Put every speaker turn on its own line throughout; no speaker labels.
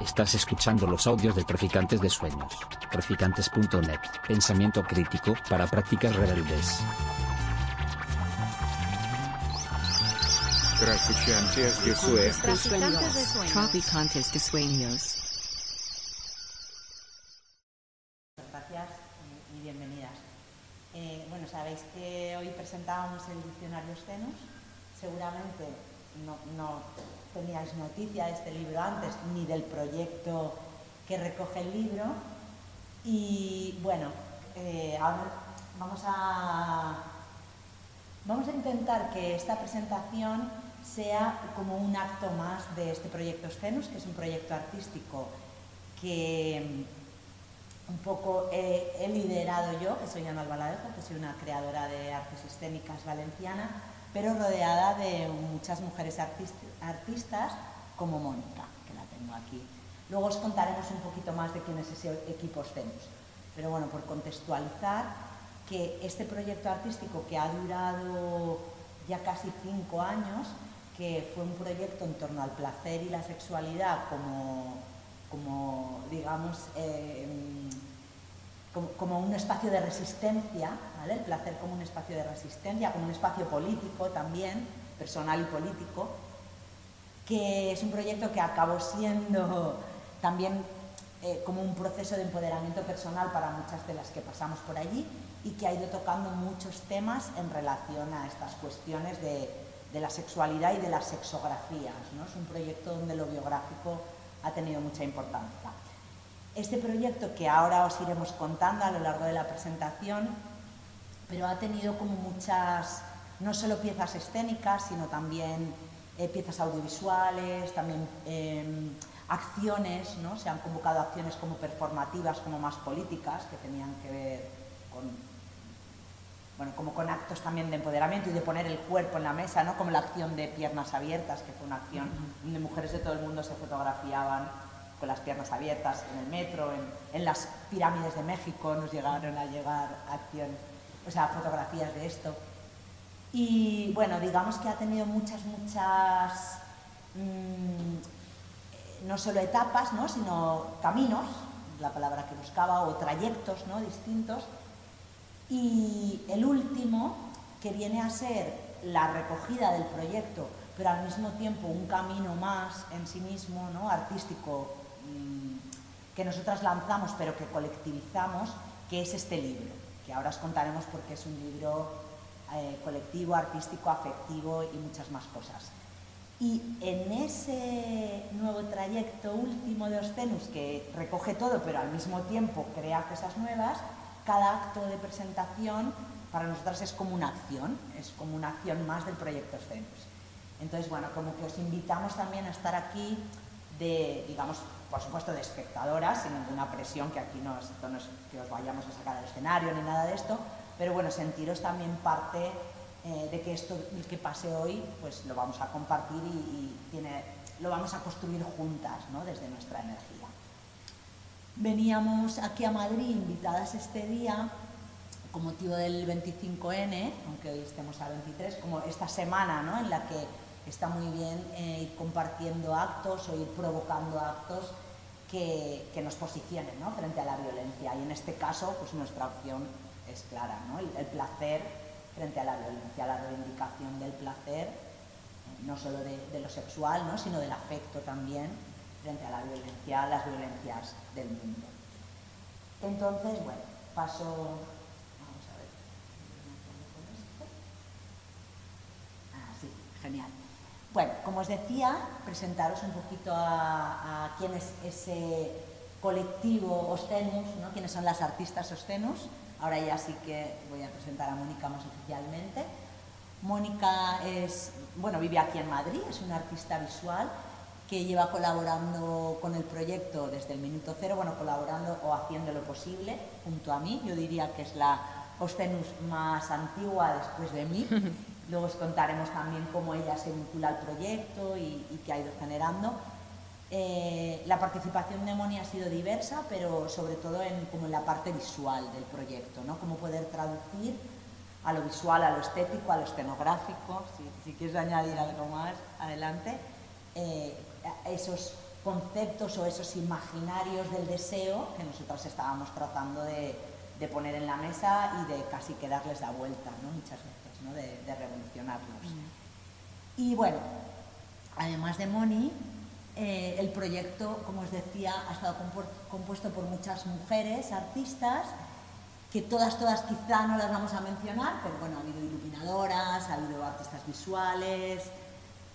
Estás escuchando los audios de Traficantes de Sueños. Traficantes.net. Pensamiento crítico para prácticas rebeldes.
Traficantes de Sueños.
Traficantes de sueños.
Traficantes de sueños.
Gracias y- y bienvenidas. Eh, bueno, sabéis que hoy presentábamos el diccionario Stenus. Seguramente no, no teníais noticia de este libro antes ni del proyecto que recoge el libro. Y bueno, eh, ahora vamos a, vamos a intentar que esta presentación sea como un acto más de este proyecto Stenus, que es un proyecto artístico que un poco he, he liderado yo, que soy Ana Albaladejo, que soy una creadora de artes escénicas valenciana, pero rodeada de muchas mujeres artist- artistas como Mónica, que la tengo aquí. Luego os contaremos un poquito más de quién es ese equipo Scenus. Pero bueno, por contextualizar, que este proyecto artístico que ha durado ya casi cinco años, que fue un proyecto en torno al placer y la sexualidad como, como digamos, eh, como, un espacio de resistencia, el placer como un espacio de resistencia, como un espacio político también, personal y político, que es un proyecto que acabó siendo también eh, como un proceso de empoderamiento personal para muchas de las que pasamos por allí y que ha ido tocando muchos temas en relación a estas cuestiones de, de la sexualidad y de las sexografías. ¿no? Es un proyecto donde lo biográfico ha tenido mucha importancia. Este proyecto que ahora os iremos contando a lo largo de la presentación, pero ha tenido como muchas, no solo piezas escénicas, sino también eh, piezas audiovisuales, también eh, acciones, ¿no? se han convocado acciones como performativas, como más políticas, que tenían que ver con, bueno, como con actos también de empoderamiento y de poner el cuerpo en la mesa, ¿no? como la acción de piernas abiertas, que fue una acción donde mujeres de todo el mundo se fotografiaban con las piernas abiertas en el metro, en, en las pirámides de México nos llegaron a llegar acciones, o sea, fotografías de esto. Y bueno, digamos que ha tenido muchas, muchas, mm, eh, no solo etapas, ¿no? sino caminos, la palabra que buscaba, o trayectos ¿no? distintos. Y el último, que viene a ser la recogida del proyecto, pero al mismo tiempo un camino más en sí mismo, ¿no? artístico, que nosotras lanzamos, pero que colectivizamos, que es este libro, que ahora os contaremos porque es un libro eh, colectivo, artístico, afectivo y muchas más cosas. Y en ese nuevo trayecto último de Ostenus, que recoge todo, pero al mismo tiempo crea cosas nuevas, cada acto de presentación para nosotras es como una acción, es como una acción más del proyecto Ostenus. Entonces, bueno, como que os invitamos también a estar aquí de, digamos, por supuesto, de espectadoras, sin ninguna presión, que aquí no es, no es que os vayamos a sacar al escenario ni nada de esto, pero bueno, sentiros también parte eh, de que esto que pase hoy, pues lo vamos a compartir y, y tiene, lo vamos a construir juntas, ¿no? desde nuestra energía. Veníamos aquí a Madrid invitadas este día con motivo del 25N, aunque hoy estemos a 23, como esta semana ¿no? en la que está muy bien eh, ir compartiendo actos o ir provocando actos que, nos posicionen frente a la violencia. Y en este caso, pues nuestra opción es clara, el, placer frente a la violencia, la reivindicación del placer, eh, no solo de, lo sexual, ¿no? sino del afecto también, frente a la violencia, las violencias del mundo. Entonces, bueno, paso. Vamos a ver. Ah, sí, genial. Bueno, como os decía, presentaros un poquito a, a quién es ese colectivo Ostenus, ¿no? quiénes son las artistas Ostenus. Ahora ya sí que voy a presentar a Mónica más oficialmente. Mónica es, bueno, vive aquí en Madrid, es una artista visual que lleva colaborando con el proyecto desde el minuto cero, bueno, colaborando o haciendo lo posible junto a mí. Yo diría que es la Ostenus más antigua después de mí. Luego os contaremos también cómo ella se vincula al proyecto y, y qué ha ido generando. Eh, la participación de Moni ha sido diversa, pero sobre todo en, como en la parte visual del proyecto, ¿no? Cómo poder traducir a lo visual, a lo estético, a lo escenográfico. Si, si quieres añadir algo más, adelante. Eh, esos conceptos o esos imaginarios del deseo que nosotras estábamos tratando de, de poner en la mesa y de casi que darles la vuelta, ¿no? muchas veces, ¿no? de, de revolucionarlos. Y bueno, además de Moni, eh, el proyecto, como os decía, ha estado compuesto por muchas mujeres, artistas, que todas, todas quizá no las vamos a mencionar, pero bueno, ha habido iluminadoras, ha habido artistas visuales.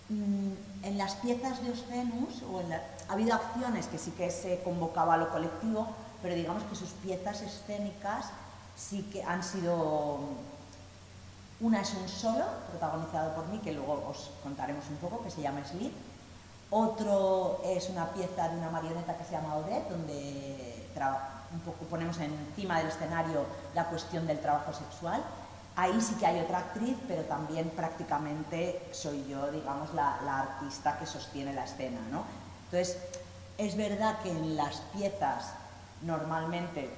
Mm, en las piezas de Oscenus, o ha habido acciones que sí que se convocaba a lo colectivo, pero digamos que sus piezas escénicas sí que han sido... Una es un solo, protagonizado por mí, que luego os contaremos un poco, que se llama Sleep. Otro es una pieza de una marioneta que se llama Odette, donde un poco ponemos encima del escenario la cuestión del trabajo sexual. Ahí sí que hay otra actriz, pero también prácticamente soy yo, digamos, la, artista que sostiene la escena. ¿no? Entonces, es verdad que en las piezas normalmente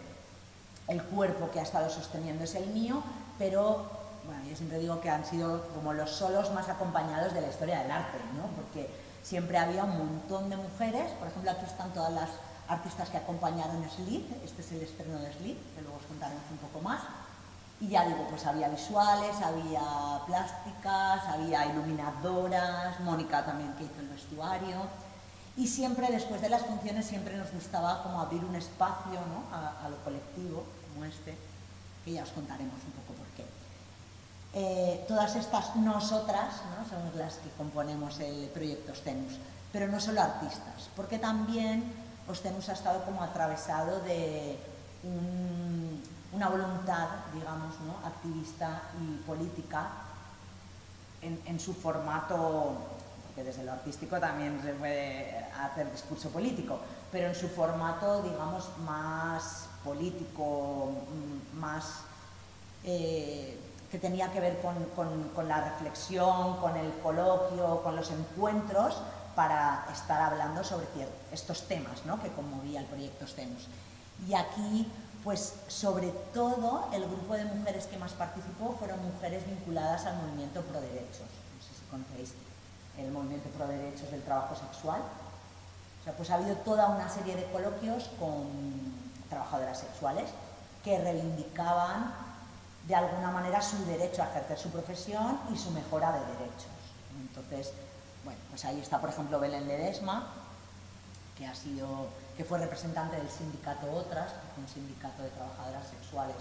el cuerpo que ha estado sosteniendo es el mío, pero bueno, yo siempre digo que han sido como los solos más acompañados de la historia del arte, ¿no? porque siempre había un montón de mujeres, por ejemplo aquí están todas las artistas que acompañaron Sleep, este es el estreno de Sleep, que luego os contaremos un poco más. Y ya digo, pues había visuales, había plásticas, había iluminadoras, Mónica también que hizo el vestuario. Y siempre, después de las funciones, siempre nos gustaba como abrir un espacio ¿no? a, lo colectivo, como este, que ya os contaremos un poco qué. Eh, todas estas nosotras ¿no? somos las que componemos el proyecto Stenus, pero no solo artistas, porque también Ostenus ha estado como atravesado de una voluntad, digamos, activista y política en, su formato, porque desde lo artístico también se puede hacer discurso político, pero en su formato, digamos, más político, más... Eh, que tenía que ver con, la reflexión, con el coloquio, con los encuentros, para estar hablando sobre estos temas ¿no? que conmovía el proyecto STEMUS. Y aquí, pues sobre todo, el grupo de mujeres que más participó fueron mujeres vinculadas al movimiento pro derechos. No sé si conocéis el movimiento pro derechos del trabajo sexual. O sea, pues ha habido toda una serie de coloquios con trabajadoras sexuales que reivindicaban de alguna manera su derecho a ejercer su profesión y su mejora de derechos. Entonces, bueno, pues ahí está, por ejemplo, Belén Ledesma, que, ha sido, que fue representante del sindicato Otras, un sindicato de trabajadoras sexuales,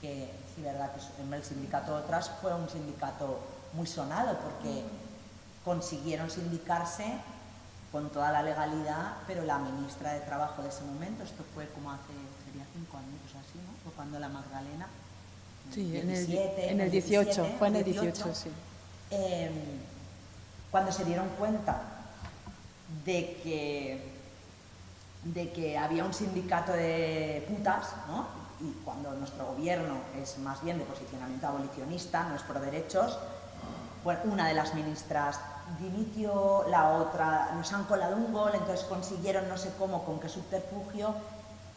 que sí, verdad que el sindicato Otras fue un sindicato muy sonado porque consiguieron sindicarse con toda la legalidad, pero la ministra de Trabajo de ese momento, esto fue como hace, sería cinco años así, ¿no? Fue cuando la Magdalena...
Sí, en, el, en el 18, fue en el 18, sí.
Em, cuando se dieron cuenta de que, de que había un sindicato de putas, ¿no? y cuando nuestro gobierno es más bien de posicionamiento abolicionista, no es pro derechos, bueno, una de las ministras dimitió, la otra nos han colado un gol, entonces consiguieron no sé cómo, con qué subterfugio,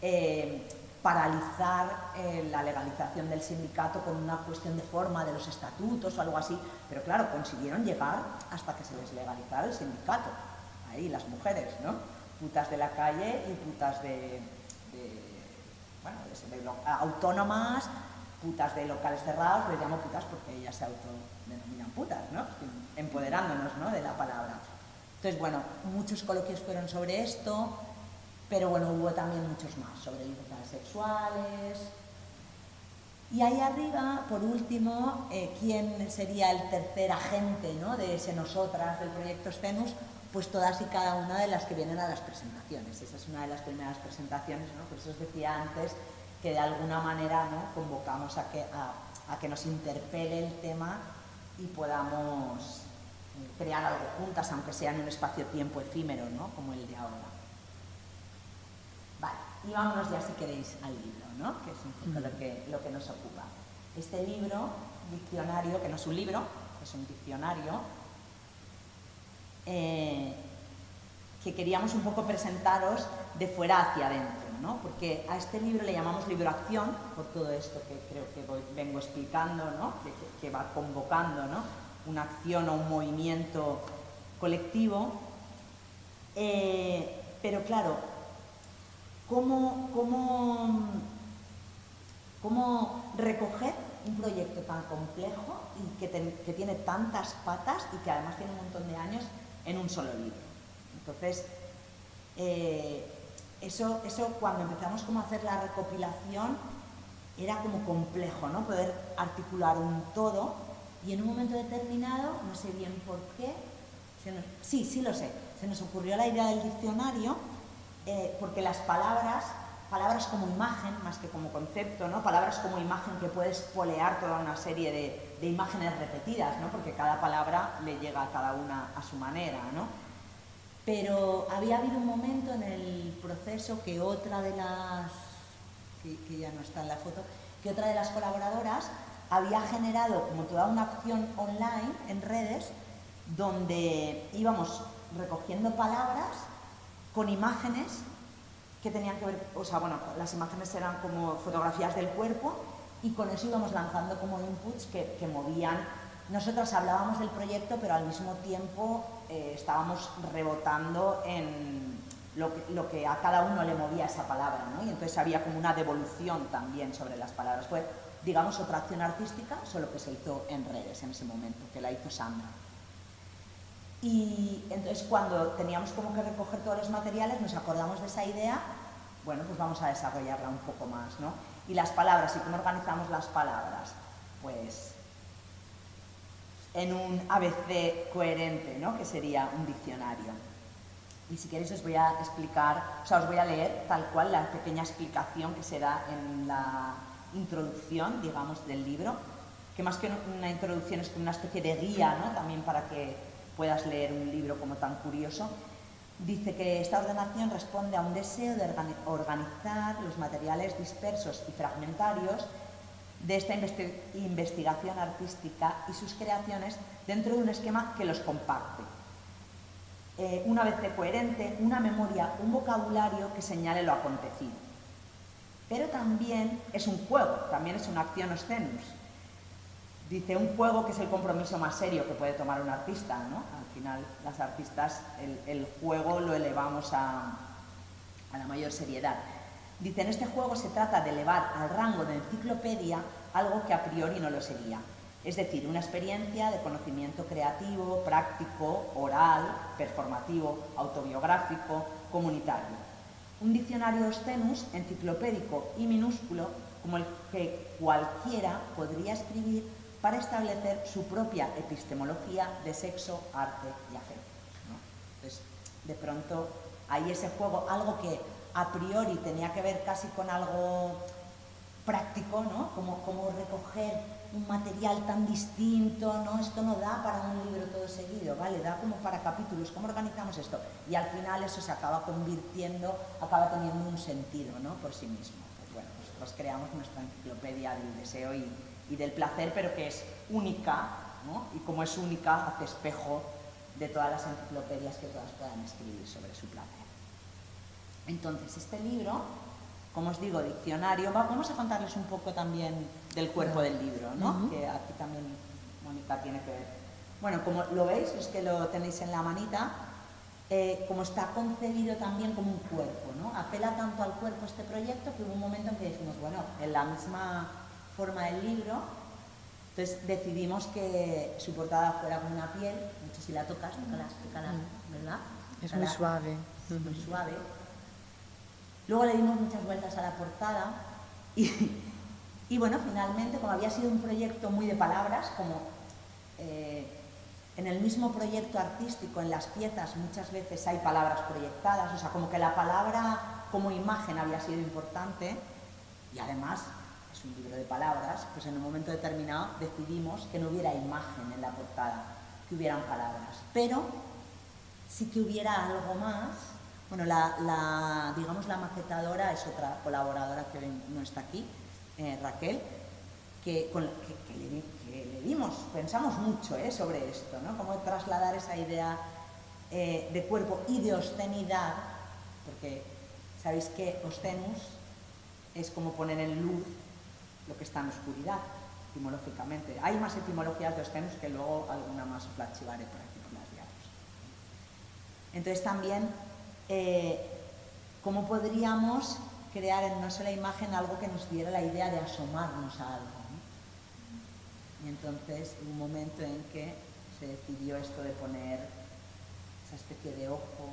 eh, paralizar eh, la legalización del sindicato con una cuestión de forma de los estatutos o algo así, pero claro, consiguieron llegar hasta que se les legalizara el sindicato. Ahí las mujeres, ¿no? Putas de la calle y putas de, bueno, de, autónomas, putas de locales cerrados, les llamo putas porque ellas se autodenominan putas, ¿no? Empoderándonos, ¿no? De la palabra. Entonces, bueno, muchos coloquios fueron sobre esto, pero bueno, hubo también muchos más sobre libertades sexuales. Y ahí arriba, por último, eh, ¿quién sería el tercer agente ¿no? de ese nosotras del proyecto STENUS? Pues todas y cada una de las que vienen a las presentaciones. Esa es una de las primeras presentaciones, ¿no? por eso os decía antes que de alguna manera ¿no? convocamos a que, a que nos interpele el tema y podamos eh, crear algo juntas, aunque sea en un espacio-tiempo efímero, ¿no? como el de ahora. Y vámonos ya si queréis al libro, ¿no? que es un poco lo que, lo que nos ocupa. Este libro, diccionario, que no es un libro, es un diccionario, eh, que queríamos un poco presentaros de fuera hacia adentro, ¿no? porque a este libro le llamamos libro acción, por todo esto que creo que vengo explicando, ¿no? que, va convocando ¿no? una acción o un movimiento colectivo, Eh, pero claro, ¿cómo, cómo, cómo recoger un proyecto tan complejo y que, que, tiene tantas patas y que además tiene un montón de años en un solo libro? Entonces, eh, eso, eso cuando empezamos como a hacer la recopilación era como complejo, ¿no? Poder articular un todo y en un momento determinado, no sé bien por qué, sí, sí lo sé, se nos ocurrió la idea del diccionario eh, porque las palabras, palabras como imagen más que como concepto, ¿no? Palabras como imagen que puedes polear toda una serie de, de imágenes repetidas, ¿no? Porque cada palabra le llega a cada una a su manera, ¿no? Pero había habido un momento en el proceso que otra de las, que, ya no está en la foto, que otra de las colaboradoras había generado como toda una acción online en redes donde íbamos recogiendo palabras con imágenes que tenían que ver, o sea, bueno, las imágenes eran como fotografías del cuerpo y con eso íbamos lanzando como inputs que, que movían nosotras hablábamos del proyecto, pero al mismo tiempo eh, estábamos rebotando en lo que, a cada uno le movía esa palabra, ¿no? Y entonces había como una devolución también sobre las palabras. Fue, digamos, otra acción artística, solo que se hizo en redes en ese momento, que la hizo Sandra. Y entonces cuando teníamos como que recoger todos los materiales, nos acordamos de esa idea, bueno, pues vamos a desarrollarla un poco más, ¿no? Y las palabras, ¿y cómo organizamos las palabras? Pues en un ABC coherente, ¿no? que sería un diccionario. Y si queréis os voy a explicar, o sea, os voy a leer tal cual la pequeña explicación que se da en la introducción, digamos, del libro, que más que una introducción es como una especie de guía, ¿no? También para que puedas leer un libro como tan curioso. Dice que esta ordenación responde a un deseo de organizar los materiales dispersos y fragmentarios de esta investigación artística y sus creaciones dentro de un esquema que los comparte. Eh, una vez coherente, una memoria, un vocabulario que señale lo acontecido. Pero también es un juego, también es una acción oscenus. Dice un juego que es el compromiso más serio que puede tomar un artista, ¿no? Al final, las artistas, el, juego lo elevamos a la mayor seriedad. Dice, en este juego se trata de elevar al rango de enciclopedia algo que a priori no lo sería. Es decir, una experiencia de conocimiento creativo, práctico, oral, performativo, autobiográfico, comunitario. Un diccionario stenus, enciclopédico y minúsculo, como el que cualquiera podría escribir para establecer su propia epistemología de sexo, arte y afecto. Entonces, de pronto, hay ese juego, algo que a priori tenía que ver casi con algo práctico, ¿no? Como, como recoger un material tan distinto, ¿no? Esto no da para un libro todo seguido, ¿vale? Da como para capítulos, ¿cómo organizamos esto? Y al final eso se acaba convirtiendo, acaba teniendo un sentido, ¿no? Por sí mismo. Pues bueno, nosotros creamos nuestra enciclopedia del deseo y, y del placer, pero que es única, ¿no? Y como es única, hace espejo de todas las enciclopedias que todas puedan escribir sobre su placer. Entonces, este libro, como os digo, diccionario, vamos a contarles un poco también del cuerpo del libro, ¿no? Que aquí también Mónica tiene que ver. Bueno, como lo veis, es que lo tenéis en la manita, eh, como está concebido también como un cuerpo, ¿no? Apela tanto al cuerpo este proyecto que hubo un momento en que dijimos, bueno, en la misma forma del libro, entonces decidimos que su portada fuera como una piel, no sé si la tocas, tócala, ¿verdad?
Es muy suave.
Muy suave Luego le dimos muchas vueltas a la portada y, bueno, finalmente, como había sido un proyecto muy de palabras, como eh, en el mismo proyecto artístico, en las piezas, muchas veces hay palabras proyectadas, o sea, como que la palabra como imagen había sido importante y además es un libro de palabras, pues en un momento determinado decidimos que no hubiera imagen en la portada, que hubieran palabras, pero sí que hubiera algo más bueno, la, digamos, la maquetadora es otra colaboradora que no está aquí, eh, Raquel, que, le, dimos, pensamos mucho eh, sobre esto, ¿no? Cómo trasladar esa idea eh, de cuerpo y de obscenidad, porque sabéis que ostenus es como poner en luz lo que está en oscuridad, etimológicamente. Hay más etimologías de ostenus que luego alguna más os la por aquí por las diarios. Entonces también, eh, ¿cómo podríamos crear en una sola imagen algo que nos diera la idea de asomarnos a algo? Y entonces un momento en que se decidió esto de poner esa especie de ojo,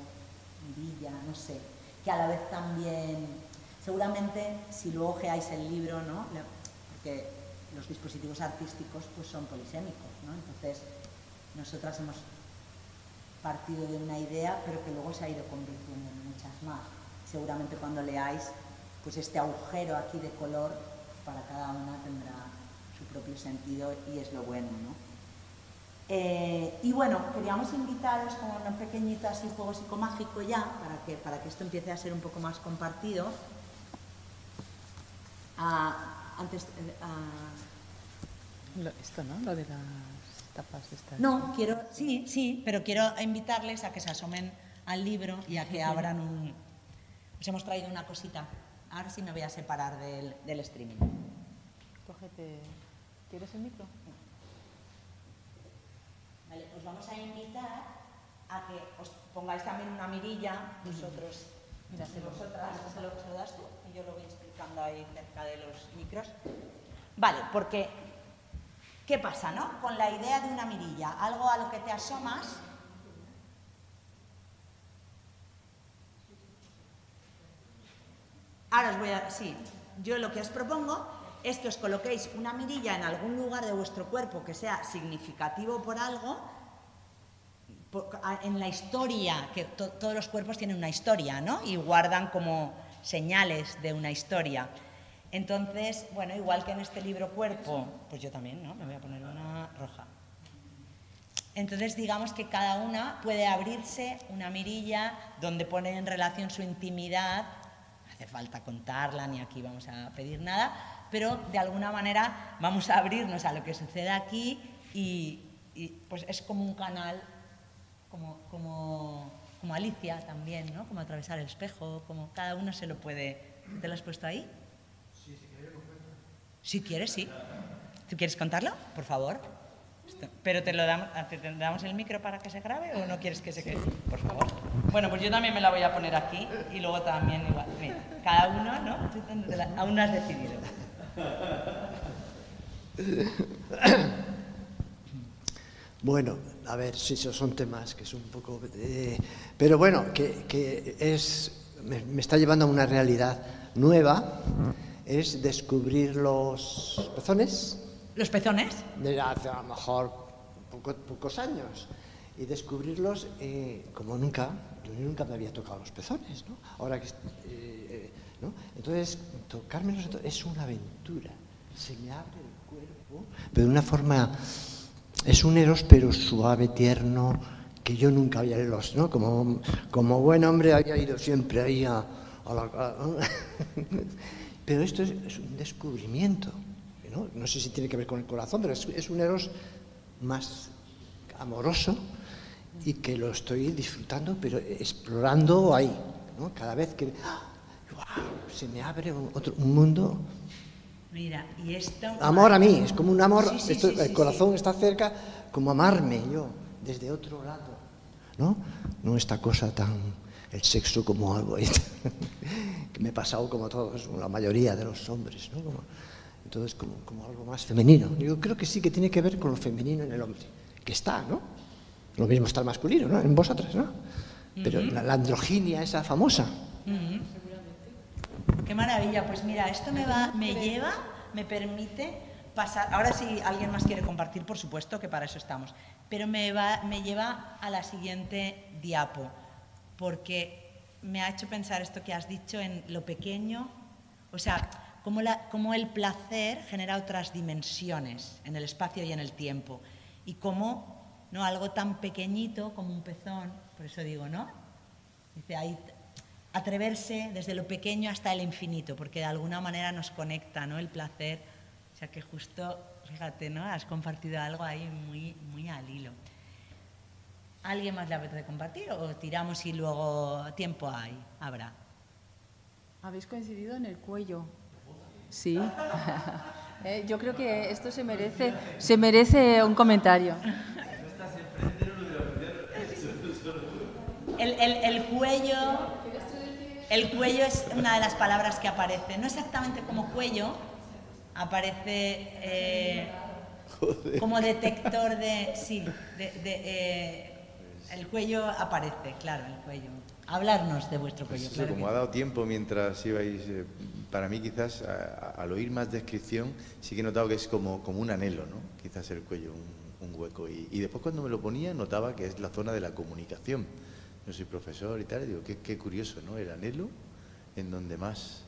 mirilla, no sé, que a la vez también, seguramente si luego ojeáis el libro, ¿no? Porque los dispositivos artísticos pues son polisémicos, ¿no? entonces nosotras hemos partido de una idea, pero que luego se ha ido convirtiendo en muchas más. Seguramente cuando leáis, pues este agujero aquí de color, para cada una tendrá su propio sentido y es lo bueno, ¿no? Eh, y bueno, queríamos invitaros como un pequeñito así juego psicomágico ya, para que, para que esto empiece a ser un poco más compartido. Antes, eh,
esto, ¿no? Lo de las tapas de estas.
No, quiero, sí, sí, pero quiero invitarles a que se asomen al libro y a que abran un... Os hemos traído una cosita. Ahora sí me voy a separar del, del streaming.
Cógete... ¿Quieres el micro?
os vamos a invitar a que os pongáis también una mirilla, vosotros, Mira, si vosotras, ¿se lo, ¿se lo das tú? Y yo lo voy ahí cerca de los micros. Vale, porque, ¿qué pasa, no? Con la idea de una mirilla, algo a lo que te asomas Ahora os voy a... Sí, yo lo que os propongo es que os coloquéis una mirilla en algún lugar de vuestro cuerpo que sea significativo por algo, en la historia, que todos los cuerpos tienen una historia, ¿no? Y guardan como señales de una historia. Entonces, bueno, igual que en este libro Cuerpo, pues yo también, ¿no? Me voy a poner una roja. Entonces, digamos que cada una puede abrirse una mirilla donde pone en relación su intimidad. No hace falta contarla, ni aquí vamos a pedir nada, pero de alguna manera vamos a abrirnos a lo que sucede aquí y, pues es como un canal, como, como, como, Alicia también, ¿no? Como atravesar el espejo, como cada uno se lo puede... ¿Te lo has puesto ahí? Sí, si quieres, Si quieres, sí. ¿Tú quieres contarlo? Por favor. ¿Pero te, lo damos, te damos el micro para que se grabe o no quieres que se quede? Por favor. Bueno, pues yo también me la voy a poner aquí y luego también igual. Mira, cada uno, ¿no? aún no has decidido.
Bueno, a ver, sí, esos son temas que es un poco... Eh, pero bueno, que, es, me, está llevando a una realidad nueva, es descubrir los pezones.
¿Los pezones?
De hace a lo mejor pocos años. Y descubrirlos eh, como nunca, nunca me había tocado los pezones, ¿no? Ahora que... Eh, ¿no? Entonces, tocármelos es una aventura. Se me abre el cuerpo, pero de una forma... Es un eros, pero suave, tierno, que yo nunca había eros, ¿no? Como, como buen hombre había ido siempre ahí a, la... pero esto es, un descubrimiento, ¿no? sé si tiene que ver con el corazón, pero es, un eros más amoroso y que lo estoy disfrutando, pero explorando ahí, ¿no? Cada vez que se me abre otro, un mundo.
Mira, y esto...
Amor a mí, es como un amor, el corazón está cerca, como amarme yo, desde otro lado, ¿no? No esta cosa tan, el sexo como algo que me he pasado como todos, la mayoría de los hombres, ¿no? entonces, como, como algo más femenino. Yo creo que sí que tiene que ver con lo femenino en el hombre, que está, ¿no? Lo mismo está el masculino, ¿no? En vosotras, ¿no? Pero la, androginia esa famosa.
Qué maravilla. Pues mira, esto me, va, me lleva, me permite pasar. Ahora si alguien más quiere compartir, por supuesto que para eso estamos. Pero me, va, me lleva a la siguiente diapo, porque me ha hecho pensar esto que has dicho en lo pequeño, o sea, cómo, la, cómo el placer genera otras dimensiones en el espacio y en el tiempo, y cómo ¿no? algo tan pequeñito como un pezón, por eso digo, ¿no? Dice, ahí atreverse desde lo pequeño hasta el infinito, porque de alguna manera nos conecta ¿no? el placer. O sea que justo, fíjate, ¿no? has compartido algo ahí muy, muy al hilo. ¿Alguien más le apetece compartir o tiramos y luego tiempo hay? Habrá.
Habéis coincidido en el cuello. Sí. Eh, yo creo que esto se merece, se merece un comentario.
El, el, el cuello. El cuello es una de las palabras que aparece. No exactamente como cuello, aparece eh, como detector de. Sí, de, de, eh, el cuello aparece, claro, el cuello. Hablarnos de vuestro cuello.
Pues eso,
claro
como
que
ha dado tiempo mientras ibais, eh, para mí quizás a- a- al oír más descripción sí que he notado que es como, como un anhelo, ¿no? Quizás el cuello, un, un hueco. Y, y después cuando me lo ponía notaba que es la zona de la comunicación. Yo soy profesor y tal, y digo, qué, qué curioso, ¿no? El anhelo en donde más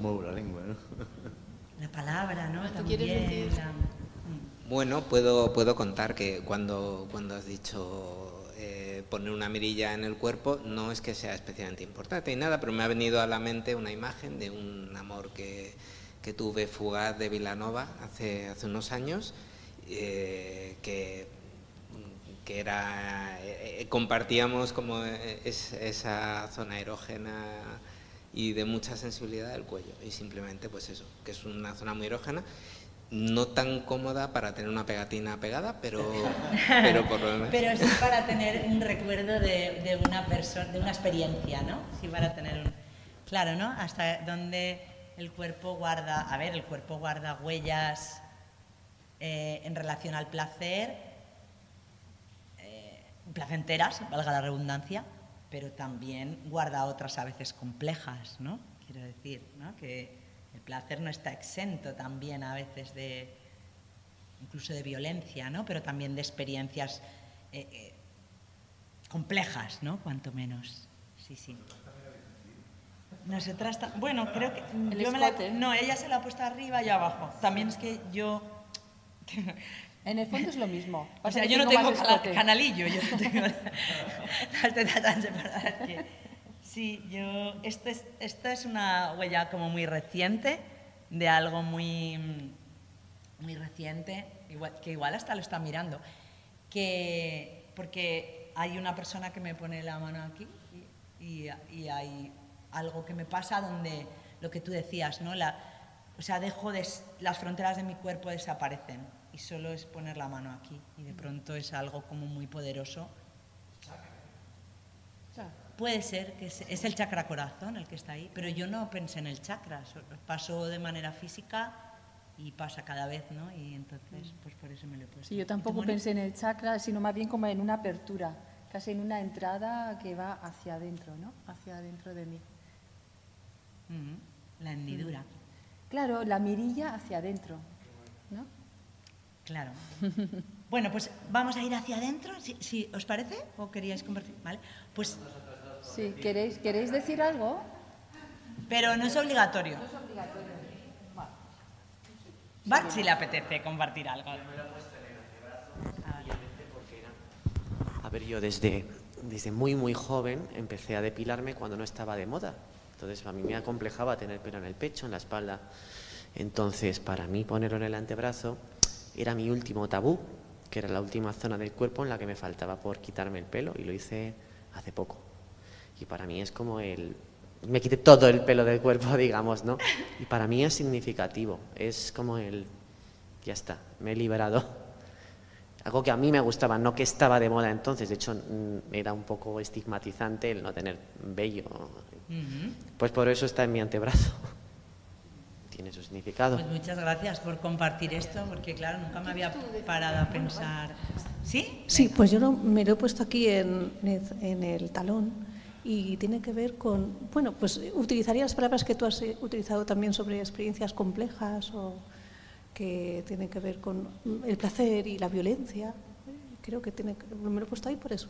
muevo la lengua, ¿no?
La palabra, ¿no?
¿Tú quieres decir?
la- mm.
Bueno, puedo, puedo contar que cuando, cuando has dicho eh, poner una mirilla en el cuerpo, no es que sea especialmente importante ni nada, pero me ha venido a la mente una imagen de un amor que, que tuve fugaz de Vilanova hace, hace unos años, eh, que, que era, eh, eh, compartíamos como eh, es- esa zona erógena y de mucha sensibilidad del cuello. Y simplemente, pues eso, que es una zona muy erógena, no tan cómoda para tener una pegatina pegada, pero, pero por lo demás.
Pero sí para tener un recuerdo de, de una persona, de una experiencia, ¿no? Sí para tener un... Claro, ¿no? Hasta donde el cuerpo guarda... A ver, el cuerpo guarda huellas eh, en relación al placer, eh, placenteras, valga la redundancia, pero también guarda otras a veces complejas, ¿no? Quiero decir, ¿no? Que el placer no está exento también a veces de incluso de violencia, ¿no? Pero también de experiencias eh, eh, complejas, ¿no? Cuanto menos. Sí, sí. Nosotras, bueno, creo que
El
yo me la- no, ella se la ha puesto arriba y abajo. También es que yo
En el fondo es lo mismo.
o sea, yo no tengo canalillo, yo no tengo las tetas tan separadas Sí, yo, esto es, esto es una huella como muy reciente, de algo muy, muy reciente, igual- que igual hasta lo está mirando, que, porque hay una persona que me pone la mano aquí y, y- hay algo que me pasa donde lo que tú decías, ¿no? La, o sea, dejo de, las fronteras de mi cuerpo desaparecen y solo es poner la mano aquí y de pronto es algo como muy poderoso. Puede ser que es, el chakra corazón el que está ahí, pero yo no pensé en el chakra, so- pasó de manera física y pasa cada vez, ¿no? Y entonces, pues por eso me lo he puesto.
Sí, yo tampoco pensé en el chakra, sino más bien como en una apertura, casi en una entrada que va hacia adentro, ¿no? Hacia adentro de mí.
Ujú, La hendidura,
Claro, la mirilla hacia adentro.
Claro. Bueno, pues vamos a ir hacia adentro, si, si os parece, o queríais compartir, ¿vale? Pues,
Sí, ¿queréis, ¿queréis decir algo?
pero no es obligatorio. Bart si le apetece compartir algo.
A ver, yo desde, desde muy, muy joven empecé a depilarme cuando no estaba de moda. Entonces, a mí me acomplejaba tener pelo en el pecho, en la espalda. Entonces, para mí ponerlo en el antebrazo era mi último tabú, que era la última zona del cuerpo en la que me faltaba por quitarme el pelo, y lo hice hace poco. Y para mí es como el... Me quité todo el pelo del cuerpo, digamos, ¿no? Y para mí es significativo, es como el... Ya está, me he liberado algo que a mí me gustaba, no que estaba de moda entonces, de hecho mm, era un poco estigmatizante el no tener vello.
Ujú.
Pues por eso está en mi antebrazo. Tiene su significado.
Pues muchas gracias por compartir esto, porque claro, nunca me había parado a pensar. ¿Sí?
Sí, pues yo lo- me lo he puesto aquí en, en el talón y tiene que ver con, bueno, pues utilizaría las palabras que tú has eh, utilizado también sobre experiencias complejas o que tienen que ver con el placer y la violencia. Creo que tiene que, me lo he puesto ahí por eso.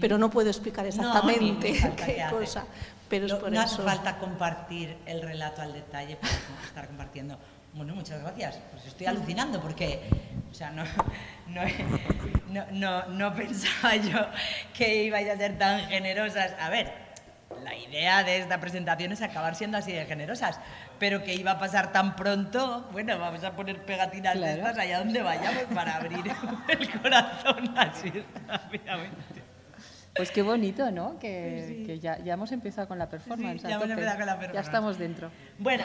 Pero no puedo explicar
No,
exactamente
falta
qué
hace.
cosa, pero es
No-
por
no
eso.
hace falta compartir el relato al detalle para estar compartiendo. Bueno, muchas gracias. Pues estoy alucinando porque, o sea, no, no, no, no, no pensaba yo que ibais a ser tan generosas. A ver, la idea de esta presentación es acabar siendo así de generosas, pero que iba a pasar tan pronto, bueno, vamos a poner pegatinas de
Claro.
estas allá donde vayamos para abrir el corazón así rápidamente.
Pues qué bonito, ¿no? Que, que ya, ya hemos empezado con la performance.
Sí, ya hemos empezado con la
Ya
performance.
estamos dentro.
Bueno,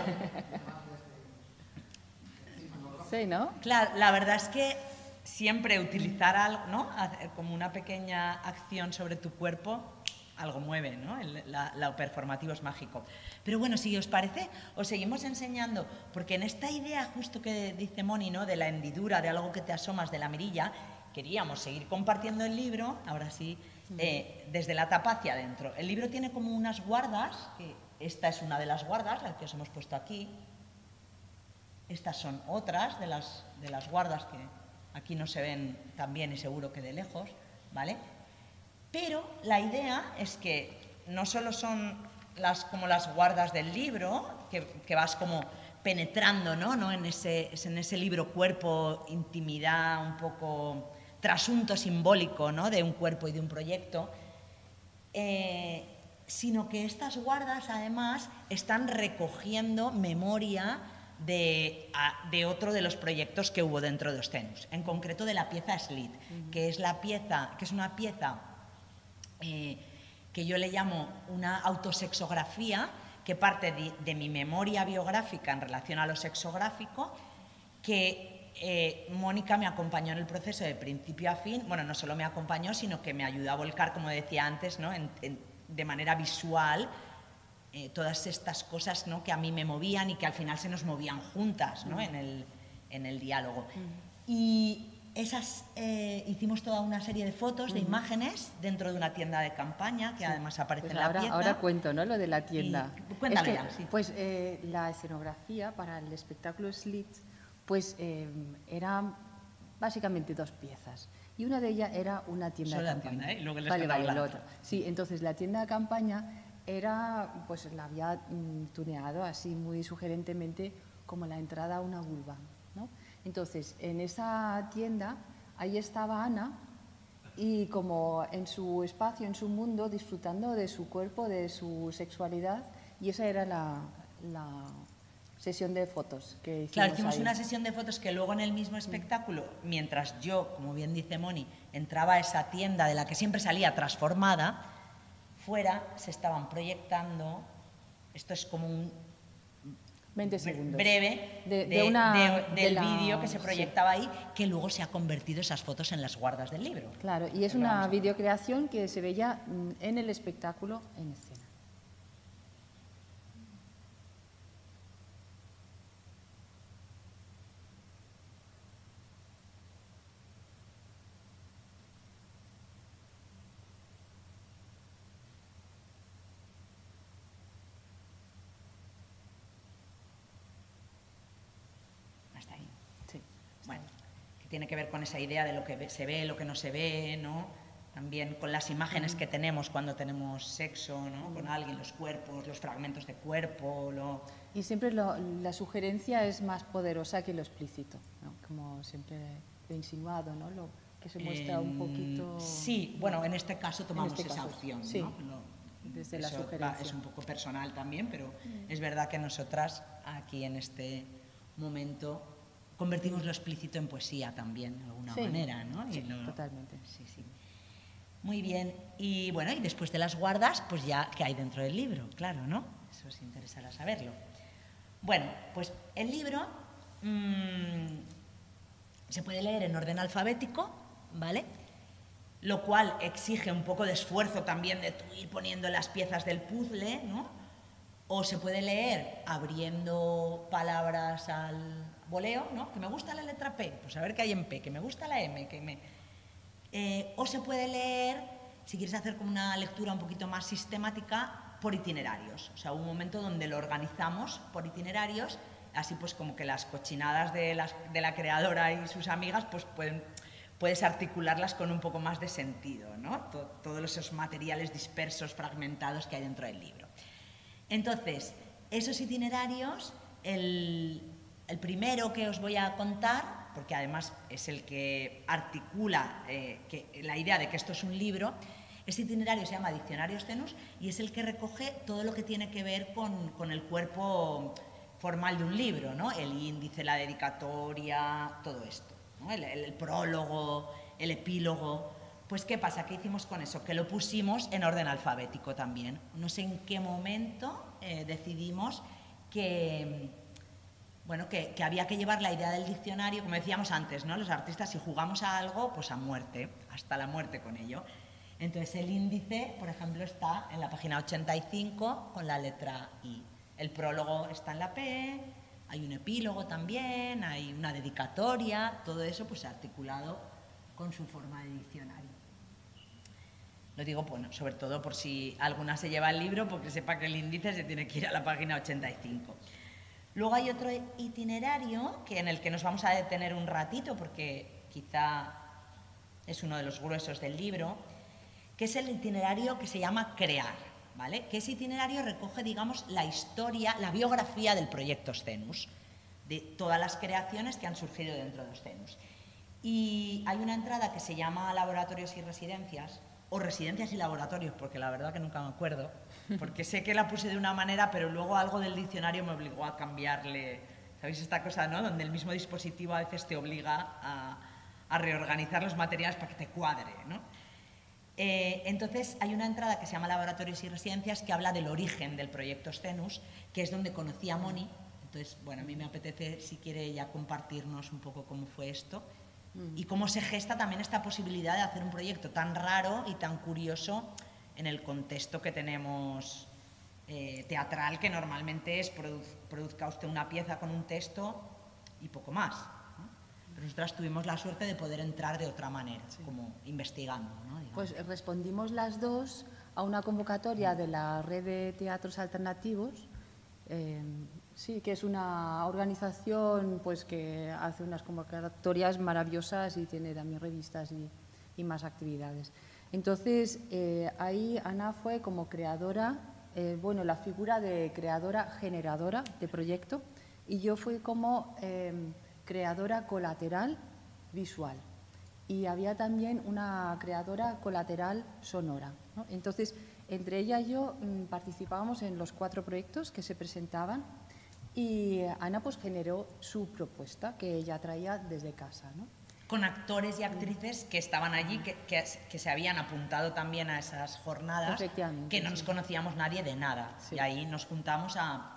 Sí, ¿no?
Claro, la verdad es que siempre utilizar algo, ¿no? Hacer como una pequeña acción sobre tu cuerpo algo mueve, ¿no? El, la, performativo es mágico. Pero bueno, si os parece, os seguimos enseñando, porque en esta idea justo que dice Moni, ¿no? De la hendidura, de algo que te asomas de la mirilla, queríamos seguir compartiendo el libro, ahora sí, eh, desde la tapa hacia adentro. El libro tiene como unas guardas, que esta es una de las guardas, la que os hemos puesto aquí. Estas son otras de las, de las guardas que aquí no se ven tan bien y seguro que de lejos, ¿vale? Pero la idea es que no solo son las, como las guardas del libro, que, que vas como penetrando ¿no? ¿no? En, ese, en ese libro cuerpo, intimidad, un poco trasunto simbólico ¿no? de un cuerpo y de un proyecto, eh, sino que estas guardas además están recogiendo memoria de, a, de, otro de los proyectos que hubo dentro de Ostenus, en concreto de la pieza Slit, uh -huh. que es la pieza, que es una pieza eh, que yo le llamo una autosexografía, que parte de, de, mi memoria biográfica en relación a lo sexográfico, que eh, Mónica me acompañó en el proceso de principio a fin, bueno, no solo me acompañó, sino que me ayudó a volcar, como decía antes, ¿no? en, en, de manera visual, eh, todas estas cosas ¿no? que a mí me movían y que al final se nos movían juntas ¿no? en, el, en, el, diálogo. Y esas, eh, hicimos toda una serie de fotos, de imágenes, dentro de una tienda de campaña, que sí. además aparece
pues
en la
ahora,
pieza.
Ahora cuento ¿no? lo de la tienda.
Y, cuéntame
es
que,
ya,
sí.
Pues eh, la escenografía para el espectáculo Slits pues, eh, era básicamente dos piezas. Y una de ellas era una tienda
Solo
de campaña.
Tienda, ¿eh? Luego les
vale, vale,
la
otra. Sí, entonces la tienda de campaña era, pues la había mm, tuneado así muy sugerentemente como la entrada a una vulva. ¿no? Entonces, en esa tienda, ahí estaba Ana y como en su espacio, en su mundo, disfrutando de su cuerpo, de su sexualidad, y esa era la, la sesión de fotos que hicimos
Claro, hicimos
ahí.
una sesión de fotos que luego en el mismo espectáculo, mientras yo, como bien dice Moni, entraba a esa tienda de la que siempre salía transformada, fuera se estaban proyectando, esto es como un
20 segundos.
breve
de,
de,
de una,
de, del
de
vídeo que se proyectaba sí. ahí, que luego se ha convertido esas fotos en las guardas del libro.
Claro, y es
Pero
una videocreación que se veía mm, en el espectáculo en escena.
Tiene que ver con esa idea de lo que se ve, lo que no se ve, ¿no? También con las imágenes que tenemos cuando tenemos sexo, ¿no? Con alguien, los cuerpos, los fragmentos de cuerpo, lo...
Y siempre lo, la sugerencia es más poderosa que lo explícito, ¿no? Como siempre he insinuado, ¿no? Lo que se muestra
eh,
un poquito...
Sí, bueno, en este caso tomamos
este
esa
caso,
opción,
sí.
¿no? Lo,
Desde
eso
la sugerencia.
Va, es un poco personal también, pero es verdad que nosotras aquí en este momento convertimos lo explícito en poesía también, de alguna
sí,
manera, ¿no?
Sí,
lo,
totalmente.
Sí, sí. Muy bien. Y bueno, y después de las guardas, pues ya, ¿qué hay dentro del libro? Claro, ¿no? Eso os interesará saberlo. Bueno, pues el libro mmm, se puede leer en orden alfabético, ¿vale? Lo cual exige un poco de esfuerzo también de tú ir poniendo las piezas del puzzle, ¿no? O se puede leer abriendo palabras al, voleo, ¿no? Que me gusta la letra P, pues a ver qué hay en P, que me gusta la M, que me... Eh, o se puede leer, si quieres hacer como una lectura un poquito más sistemática, por itinerarios. O sea, un momento donde lo organizamos por itinerarios, así pues como que las cochinadas de, la creadora y sus amigas, pues pueden, puedes articularlas con un poco más de sentido, ¿no? Todo, todos esos materiales dispersos, fragmentados que hay dentro del libro. Entonces, esos itinerarios, el, el primero que os voy a contar, porque además es el que articula eh, la idea de que esto es un libro, este itinerario se llama Diccionarios Tenus y es el que recoge todo lo que tiene que ver con, el cuerpo formal de un libro, ¿no? el índice, la dedicatoria, todo esto, el prólogo, el epílogo. Pues, ¿qué pasa? ¿Qué hicimos con eso? Que lo pusimos en orden alfabético también. No sé en qué momento eh, decidimos que bueno, que, había que llevar la idea del diccionario, como decíamos antes, ¿no? Los artistas, si jugamos a algo, pues a muerte, hasta la muerte con ello. Entonces el índice, por ejemplo, está en la página 85 con la letra I. El prólogo está en la P, hay un epílogo también, hay una dedicatoria, todo eso pues articulado con su forma de diccionario. Lo digo, bueno, sobre todo por si alguna se lleva el libro, porque sepa que el índice se tiene que ir a la página 85. Luego hay otro itinerario que en el que nos vamos a detener un ratito, porque quizá es uno de los gruesos del libro, que es el itinerario que se llama Crear, ¿vale? Que ese itinerario recoge, digamos, la historia, la biografía del proyecto Scenus, de todas las creaciones que han surgido dentro de Scenus. Y hay una entrada que se llama Laboratorios y Residencias, o Residencias y Laboratorios, porque la verdad que nunca me acuerdo, porque sé que la puse de una manera, pero luego algo del diccionario me obligó a cambiarle. ¿Sabéis esta cosa, no? Donde el mismo dispositivo a veces te obliga a, a reorganizar los materiales para que te cuadre, ¿no? Eh, entonces hay una entrada que se llama Laboratorios y Residencias que habla del origen del proyecto Stenus, que es donde conocí a Moni. Entonces, bueno, a mí me apetece, si quiere ella compartirnos un poco cómo fue esto y cómo se gesta también esta posibilidad de hacer un proyecto tan raro y tan curioso en el contexto que tenemos eh, teatral, que normalmente es produzca usted una pieza con un texto y poco más. Pero nosotras tuvimos la suerte de poder entrar de otra manera, como investigando. ¿no?
Pues respondimos las dos a una convocatoria de la Red de Teatros Alternativos, eh, sí, que es una organización pues, que hace unas convocatorias maravillosas y tiene también revistas y, más actividades. Entonces, eh, ahí Ana fue como creadora, eh, bueno, la figura de creadora generadora de proyecto y yo fui como creadora colateral visual y había también una creadora colateral sonora. Entonces, entre ella y yo mm, participábamos en los cuatro proyectos que se presentaban y Ana pues generó su propuesta que ella traía desde casa. ¿no?
Con actores y actrices que estaban allí, que, que, se habían apuntado también a esas jornadas, que no nos conocíamos nadie de nada. Y ahí nos juntamos a,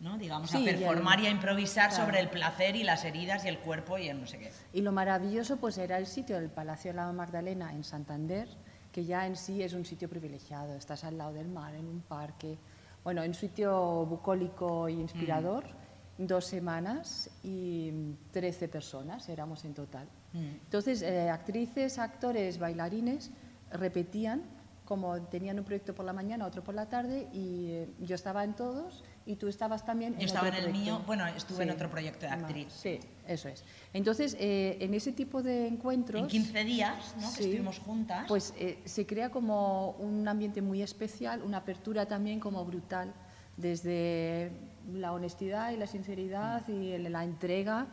¿no? digamos, a performar y, a improvisar sobre el placer y las heridas y el cuerpo y el no sé qué.
Y lo maravilloso pues era el sitio del Palacio de la Magdalena en Santander, que ya en sí es un sitio privilegiado, estás al lado del mar, en un parque, bueno, en un sitio bucólico e inspirador, mm. Dos semanas y 13 personas éramos en total. Mm. Entonces, eh, actrices, actores, bailarines repetían como tenían un proyecto por la mañana, otro por la tarde, y eh, yo estaba en todos y tú estabas también
en Yo estaba en el mío, bueno, estuve en otro proyecto de actriz.
Sí, eso es. Entonces, eh, en ese tipo de encuentros...
En 15 días, ¿no? que estuvimos juntas.
Pues eh, se crea como un ambiente muy especial, una apertura también como brutal, desde la honestidad y la sinceridad y la entrega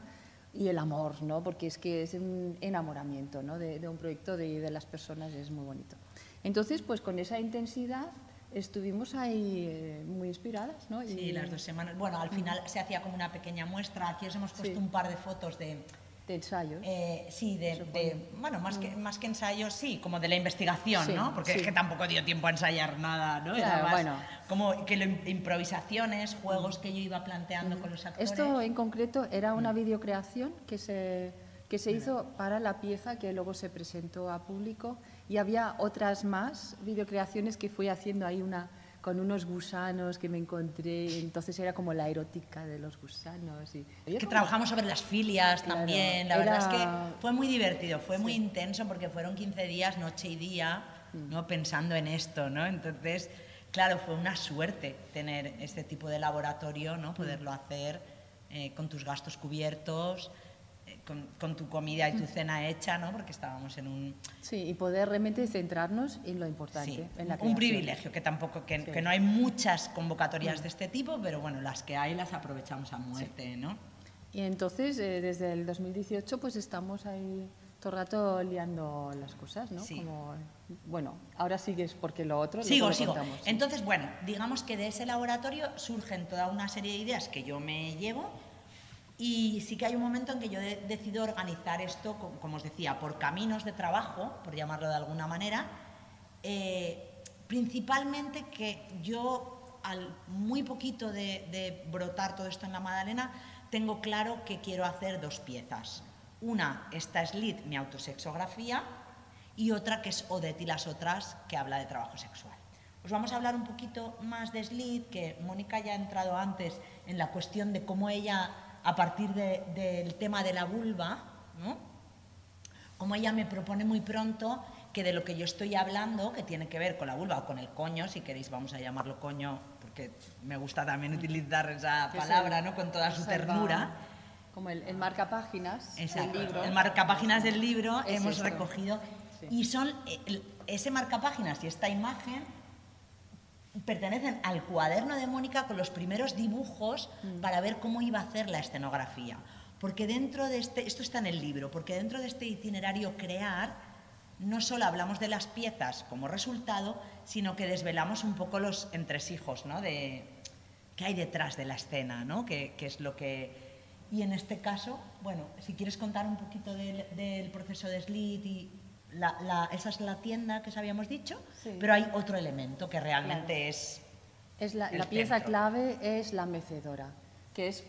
y el amor, ¿no? Porque es que es un enamoramiento, ¿no? De, de un proyecto de, de las personas, es muy bonito. Entonces, pues con esa intensidad estuvimos ahí eh, muy inspiradas, ¿no?
Sí, las dos semanas. Bueno, al final se hacía como una pequeña muestra. Aquí os hemos puesto un par de fotos de...
De ensayos.
Eh, sí, de, bueno, más que, mm. más que ensayos, sí, como de la investigación, ¿no? Porque es que tampoco dio tiempo a ensayar nada, ¿no?
Claro, bueno.
Como que improvisaciones, juegos que yo iba planteando con los actores.
Esto en concreto era una mm. videocreación que se, que se hizo para la pieza que luego se presentó a público y había otras más videocreaciones que fui haciendo ahí una con unos gusanos que me encontré, entonces era como la erótica de los gusanos. Y,
que trabajamos sobre las filias también, la verdad es que fue muy divertido, fue muy intenso porque fueron 15 días, noche y día, mm. ¿no? pensando en esto, ¿no? Entonces, claro, fue una suerte tener este tipo de laboratorio, ¿no? Poderlo hacer eh, con tus gastos cubiertos, con, tu comida y tu cena hecha, ¿no? Porque estábamos en un...
Sí, y poder realmente centrarnos en lo importante, en la
Un privilegio, que tampoco, que, que, no hay muchas convocatorias de este tipo, pero bueno, las que hay las aprovechamos a muerte, ¿no?
Y entonces, eh, desde el 2018, pues estamos ahí todo el rato liando las cosas, ¿no?
Sí.
Como, bueno, ahora sigues porque lo otro...
Sigo, sigo. Entonces, bueno, digamos que de ese laboratorio surgen toda una serie de ideas que yo me llevo y sí que hay un momento en que yo decido organizar esto, como os decía, por caminos de trabajo, por llamarlo de alguna manera, eh, principalmente que yo, al muy poquito de, brotar todo esto en la Madalena, tengo claro que quiero hacer dos piezas. Una, esta es Lit, mi autosexografía, y otra que es Odette y las otras, que habla de trabajo sexual. Os vamos a hablar un poquito más de Slit, que Mónica ya ha entrado antes en la cuestión de cómo ella, a partir de- del tema de la vulva, ¿no? como ella me propone muy pronto que de lo que yo estoy hablando, que tiene que ver con la vulva o con el coño, si queréis vamos a llamarlo coño, porque me gusta también utilizar esa palabra, ¿no? Con toda su ternura.
Como el, el marcapáginas del libro.
El marcapáginas del libro
Es
hemos recogido
Sí.
y son eh, el- ese marcapáginas y esta imagen pertenecen al cuaderno de Mónica con los primeros dibujos
Mm.
para ver cómo iba a hacer la escenografía. Porque dentro de este, esto está en el libro, porque dentro de este itinerario crear no solo hablamos de las piezas como resultado, sino que desvelamos un poco los entresijos, ¿no? De qué hay detrás de la escena, ¿no? Que, que es lo que... Y en este caso, bueno, si quieres contar un poquito del, del proceso de Slit y la, la- esa es la tienda que os habíamos dicho,
Sí.
pero hay otro elemento que realmente
Claro.
es
Es la, la pieza clave es la mecedora, que es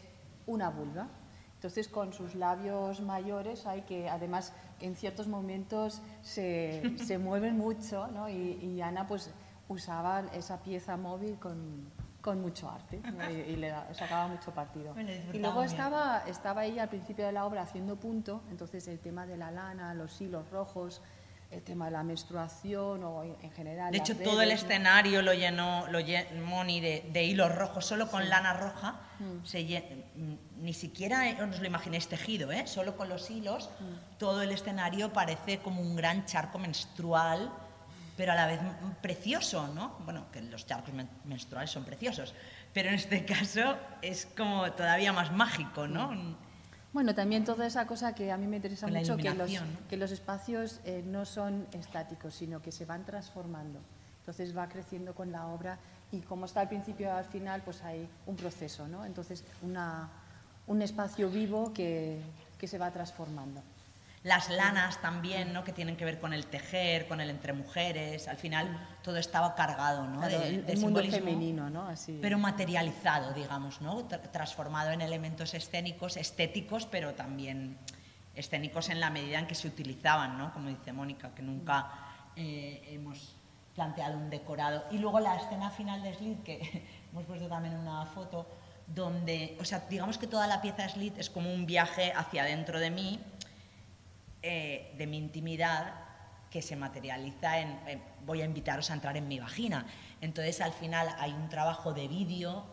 una vulva. Entonces, con sus labios mayores hay que, además, en ciertos momentos se, se mueven mucho, ¿no? Y, y Ana, pues, usaba esa pieza móvil con, con mucho arte y, y le sacaba mucho partido. Y luego estaba, estaba ella al principio de la obra haciendo punto, entonces el tema de la lana, los hilos rojos, el tema de la menstruación o en en general.
De hecho, todo el escenario lo llenó, lo llenó Moni de, de hilos rojos, solo con lana roja.
Mm.
Se lle- mm, ni siquiera os lo imaginéis tejido, ¿eh? solo con los hilos.
Mm.
Todo el escenario parece como un gran charco menstrual, pero a la vez precioso, ¿no? Bueno, que los charcos men- menstruales son preciosos, pero en este caso es como todavía más mágico, ¿no?
Mm. Bueno, también toda esa cosa que a mí me interesa mucho, que los,
¿no?
que los espacios eh, no son estáticos, sino que se van transformando. Entonces va creciendo con la obra y como está al principio y al final, pues hay un proceso, ¿no? Entonces una, un espacio vivo que, que se va transformando.
Las lanas también, ¿no? Que tienen que ver con el tejer, con el entre mujeres. Al final todo estaba cargado, ¿no?
Claro,
de,
el,
de
el mundo
simbolismo,
femenino, ¿no? Así.
Pero materializado, digamos, ¿no? Tra- transformado en elementos escénicos, estéticos, pero también escénicos en la medida en que se utilizaban, ¿no? Como dice Mónica, que nunca eh, hemos planteado un decorado. Y luego la escena final de Slit, que hemos puesto también una foto, donde, o sea, digamos que toda la pieza Slit es como un viaje hacia dentro de mí, eh, de mi intimidad que se materializa en, en, voy a invitaros a entrar en mi vagina. Entonces al final hay un trabajo de vídeo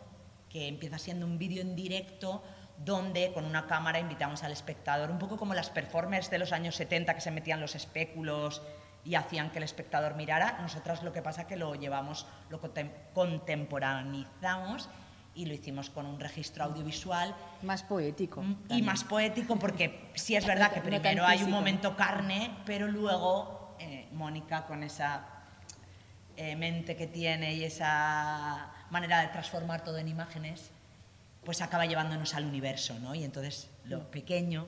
que empieza siendo un vídeo en directo donde con una cámara invitamos al espectador, un poco como las performers de los años 70 que se metían los espéculos y hacían que el espectador mirara. Nosotras lo que pasa que lo llevamos, lo contem- contemporaneizamos y lo hicimos con un registro audiovisual
Más poético.
Mm, y
también.
más poético porque sí es verdad que primero hay un momento carne, pero luego eh, Mónica con esa eh, mente que tiene y esa manera de transformar todo en imágenes, pues acaba llevándonos al universo, ¿no? Y entonces lo pequeño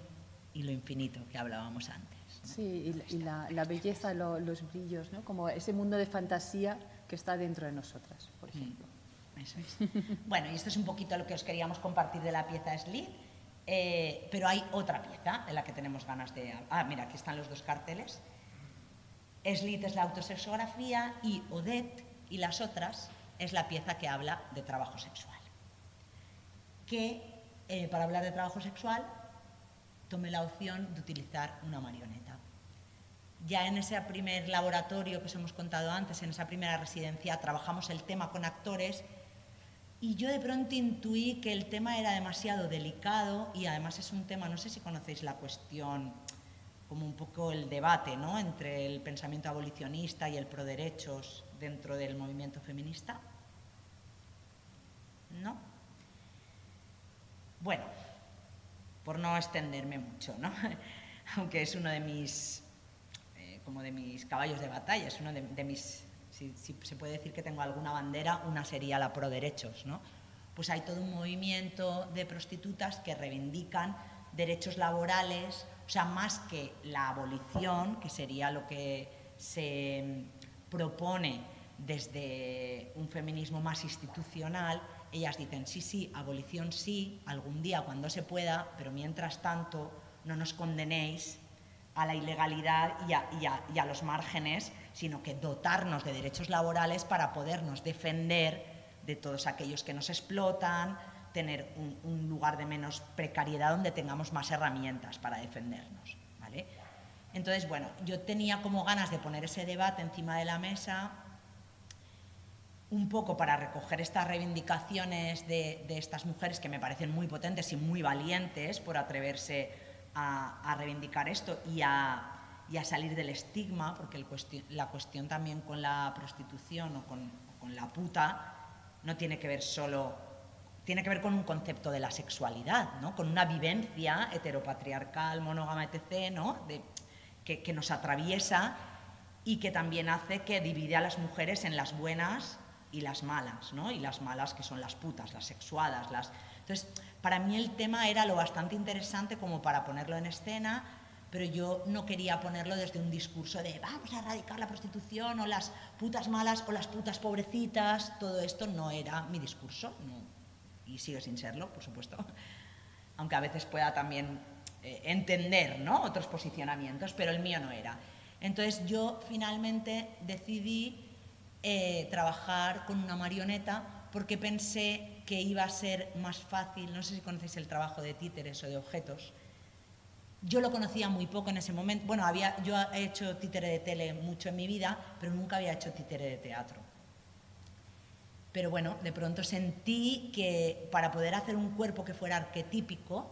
y lo infinito que hablábamos antes. ¿no?
Sí, y, la- y la, la belleza, lo- los brillos, ¿no? Como ese mundo de fantasía que está dentro de nosotras, por ejemplo.
Bueno, y esto es un poquito lo que os queríamos compartir de la pieza Slit, eh, pero hay otra pieza de la que tenemos ganas de... Ah, mira, aquí están los dos carteles. Slit es la autosexografía y Odette y las otras es la pieza que habla de trabajo sexual. Que eh, para hablar de trabajo sexual tomé la opción de utilizar una marioneta. Ya en ese primer laboratorio que os hemos contado antes, en esa primera residencia, trabajamos el tema con actores y yo de pronto intuí que el tema era demasiado delicado y además es un tema, no sé si conocéis la cuestión, como un poco el debate ¿no? entre el pensamiento abolicionista y el proderechos dentro del movimiento feminista. ¿No? Bueno, por no extenderme mucho, ¿no? aunque es uno de mis, eh, como de mis caballos de batalla, es uno de mis, si, se puede decir que tengo alguna bandera, una sería la pro derechos, ¿no? Pues hay todo un movimiento de prostitutas que reivindican derechos laborales, o sea, más que la abolición, que sería lo que se propone desde un feminismo más institucional, ellas dicen, sí, sí, abolición sí, algún día cuando se pueda, pero mientras tanto no nos condenéis a la ilegalidad y a los márgenes, sino que dotarnos de derechos laborales para podernos defender de todos aquellos que nos explotan, tener un, lugar de menos precariedad donde tengamos más herramientas para defendernos. ¿vale? Entonces, bueno, yo tenía como ganas de poner ese debate encima de la mesa, un poco para recoger estas reivindicaciones de, estas mujeres que me parecen muy potentes y muy valientes por atreverse a reivindicar esto y a, y a salir del estigma, porque el cuestión- la cuestión también con la prostitución o con, o con la puta no tiene que ver solo, tiene que ver con un concepto de la sexualidad, ¿no? con una vivencia heteropatriarcal, monógama, etc., ¿no? de, que, que nos atraviesa y que también hace que divide a las mujeres en las buenas y las malas, ¿no? Y las malas que son las putas, las sexuadas, las... Entonces, para mí el tema era lo bastante interesante como para ponerlo en escena, pero yo no quería ponerlo desde un discurso de vamos a erradicar la prostitución o las putas malas o las putas pobrecitas, todo esto no era mi discurso, y sigue sin serlo, por supuesto, aunque a veces pueda también eh, entender ¿no? otros posicionamientos, pero el mío no era. Entonces yo finalmente decidí eh, trabajar con una marioneta porque pensé que iba a ser más fácil, no sé si conocéis el trabajo de títeres o de objetos, yo lo conocía muy poco en ese momento. Bueno, había, yo he hecho títere de tele mucho en mi vida, pero nunca había hecho títere de teatro. Pero bueno, de pronto sentí que para poder hacer un cuerpo que fuera arquetípico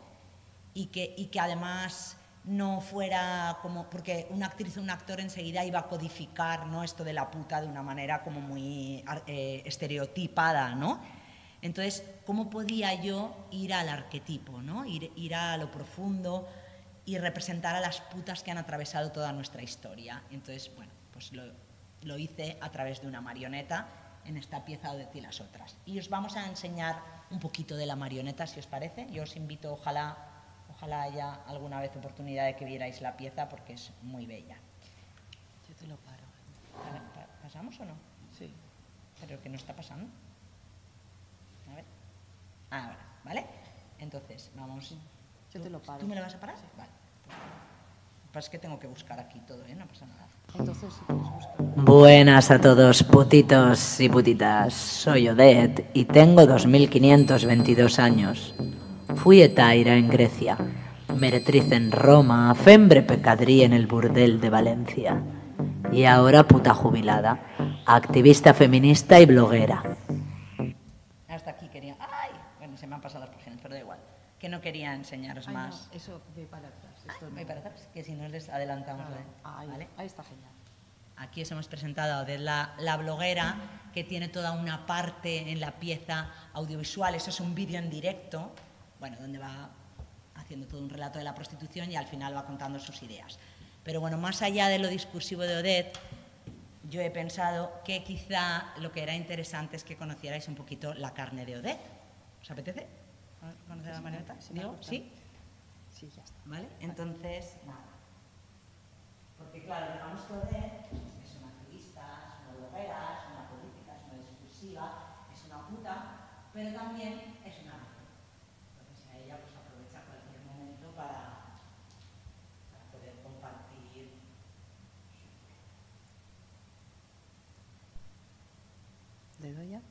y que, y que además no fuera como, porque una actriz o un actor enseguida iba a codificar ¿no? esto de la puta de una manera como muy eh, estereotipada, ¿no? Entonces, ¿cómo podía yo ir al arquetipo, ¿no? ir, ir a lo profundo y representar a las putas que han atravesado toda nuestra historia? Entonces, bueno, pues lo, lo hice a través de una marioneta en esta pieza o de ti las otras. Y os vamos a enseñar un poquito de la marioneta, si os parece. Yo os invito, ojalá, ojalá haya alguna vez oportunidad de que vierais la pieza porque es muy bella.
Yo te lo paro.
¿Pasamos o no?
Sí.
¿Pero que no está pasando? A ver. Ahora, ¿vale? Entonces, vamos.
Yo te lo paro.
¿Tú me lo vas a parar? Vale. Es que tengo que buscar aquí todo, ¿eh? No pasa nada.
Entonces, si quieres buscar.
Buenas a todos, putitos y putitas. Soy Odette y tengo 2522 años. Fui etaira en Grecia, meretriz en Roma, fembre pecadrí en el burdel de Valencia. Y ahora puta jubilada, activista feminista y bloguera.
Que no quería enseñaros
Ay, no,
más.
eso ve para atrás. Esto no.
para atrás, que si no les adelantamos.
Claro. Ahí,
¿Vale?
ahí está genial.
Aquí os hemos presentado de la, la bloguera que tiene toda una parte en la pieza audiovisual. Eso es un vídeo en directo, bueno, donde va haciendo todo un relato de la prostitución y al final va contando sus ideas. Pero bueno, más allá de lo discursivo de Odette, yo he pensado que quizá lo que era interesante es que conocierais un poquito la carne de Odette. ¿Os apetece? ¿Conocer a la marioneta? ¿Digo? ¿Sí?
Sí, ya está.
¿Vale? Entonces, nada. Porque claro, digamos que Odette es una activista, es una bloguera, es una política, es una discursiva, es una puta, pero también es una mujer. Entonces a ella pues aprovecha cualquier momento para, para poder compartir
¿Le doy ya?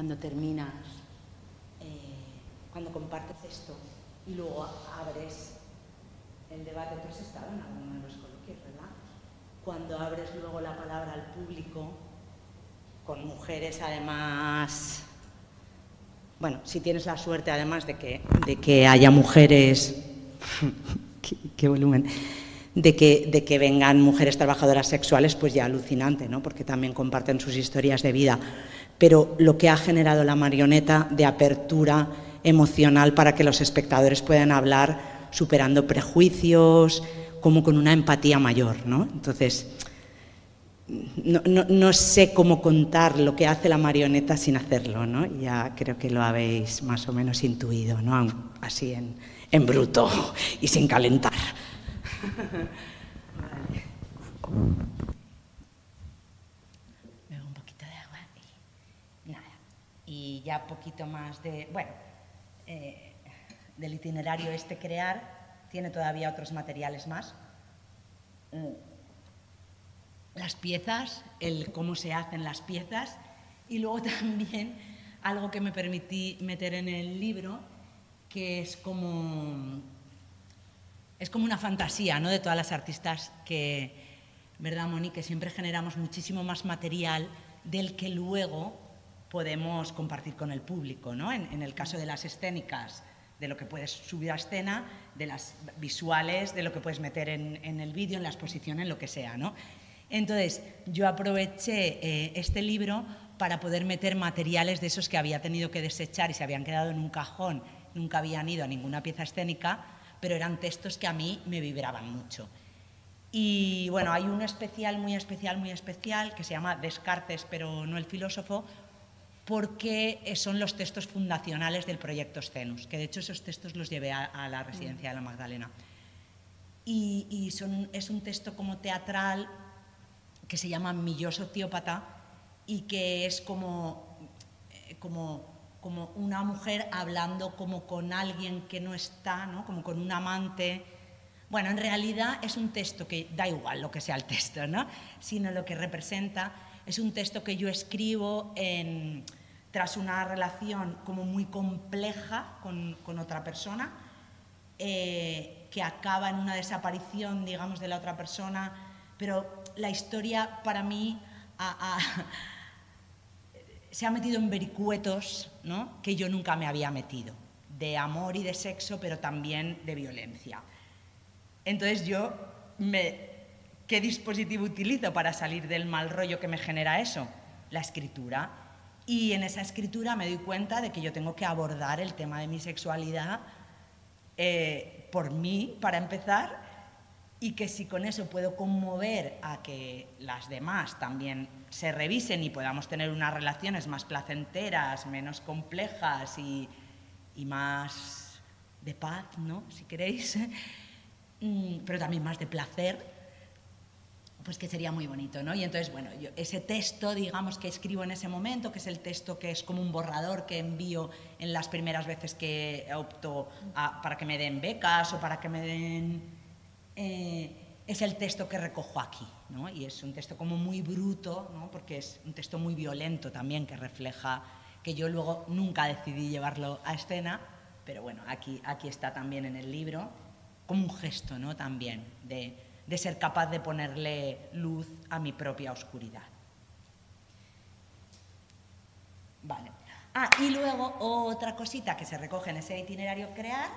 Cuando terminas, eh, cuando compartes esto y luego abres el debate, tú has estado en alguno de los coloquios, ¿verdad? Cuando abres luego la palabra al público, con mujeres además, bueno, si tienes la suerte además de que, de que haya mujeres, qué, qué volumen, de que, de que vengan mujeres trabajadoras sexuales, pues ya alucinante, ¿no? Porque también comparten sus historias de vida. Pero lo que ha generado la marioneta de apertura emocional para que los espectadores puedan hablar superando prejuicios, como con una empatía mayor, ¿no? Entonces, no, no- no sé cómo contar lo que hace la marioneta sin hacerlo, ¿no? Ya creo que lo habéis más o menos intuido, ¿no? Así en, en bruto y sin calentar. Bebo un poquito de agua y nada. Y ya poquito más de, bueno, eh, del itinerario este crear, tiene todavía otros materiales más. Mm, Las piezas, el cómo se hacen las piezas y luego también algo que me permití meter en el libro, que es como es como una fantasía ¿no? de todas las artistas que, ¿verdad, Moni? Que siempre generamos muchísimo más material del que luego podemos compartir con el público, ¿no? En, el caso de las escénicas, de lo que puedes subir a escena, de las visuales, de lo que puedes meter en, en el vídeo, en la exposición, en lo que sea, ¿no? Entonces, yo aproveché eh, este libro para poder meter materiales de esos que había tenido que desechar y se habían quedado en un cajón, nunca habían ido a ninguna pieza escénica, pero eran textos que a mí me vibraban mucho. Y bueno, hay uno especial, muy especial, muy especial, que se llama Descartes, pero no el filósofo, porque son los textos fundacionales del proyecto Scenus, que de hecho esos textos los llevé a, la residencia de la Magdalena. Y, es un texto como teatral que se llama Mi yo sociópata y que es como, eh, como, como una mujer hablando como con alguien que no está, ¿no? como con un amante. Bueno, en realidad es un texto que da igual lo que sea el texto, ¿no? sino lo que representa es un texto que yo escribo en, tras una relación como muy compleja con, con otra persona, eh, que acaba en una desaparición, digamos, de la otra persona, pero la historia para mí ha- ha- se ha metido en vericuetos ¿no? que yo nunca me había metido, de amor y de sexo, pero también de violencia. Entonces yo, me, ¿qué dispositivo utilizo para salir del mal rollo que me genera eso? La escritura. Y en esa escritura me doy cuenta de que yo tengo que abordar el tema de mi sexualidad eh, por mí, para empezar, y que si con eso puedo conmover a que las demás también se revisen y podamos tener unas relaciones más placenteras, menos complejas y, y más de paz, ¿no? Si queréis, Mm, pero también más de placer, pues que sería muy bonito, ¿no? Y entonces, bueno, yo, ese texto, digamos, que escribo en ese momento, que es el texto que es como un borrador que envío en las primeras veces que opto a- para que me den becas o para que me den... eh, es el texto que recojo aquí, ¿no? Y es un texto como muy bruto, ¿no? Porque es un texto muy violento también, que refleja que yo luego nunca decidí llevarlo a escena, pero bueno, aquí, aquí está también en el libro, como un gesto, ¿no? También de, de ser capaz de ponerle luz a mi propia oscuridad. Vale. Ah, y luego otra cosita que se recoge en ese itinerario crear,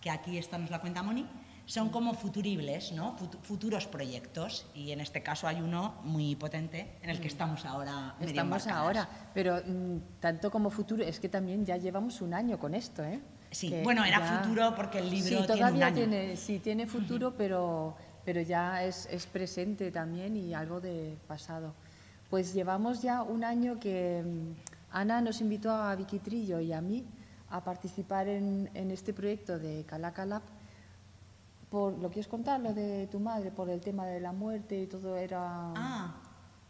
que aquí esta nos la cuenta Moni, son como futuribles, ¿no? Fut- futuros proyectos. Y en este caso hay uno muy potente en el que estamos ahora. medio
Estamos
embarcadas.
ahora, pero mm, tanto como futuro, es que también ya llevamos un año con esto, ¿eh?
Sí,
Que
bueno, era
ya-
futuro porque el libro
sí,
tiene un
todavía
año.
Tiene, sí, tiene futuro, pero, pero ya es, es presente también y algo de pasado. Pues llevamos ya un año que mm, Ana nos invitó a Vicky Trillo y a mí a participar en, en este proyecto de Calacalab. Por, ¿Lo quieres contar, lo de tu madre? Por el tema de la muerte y todo era...
Ah,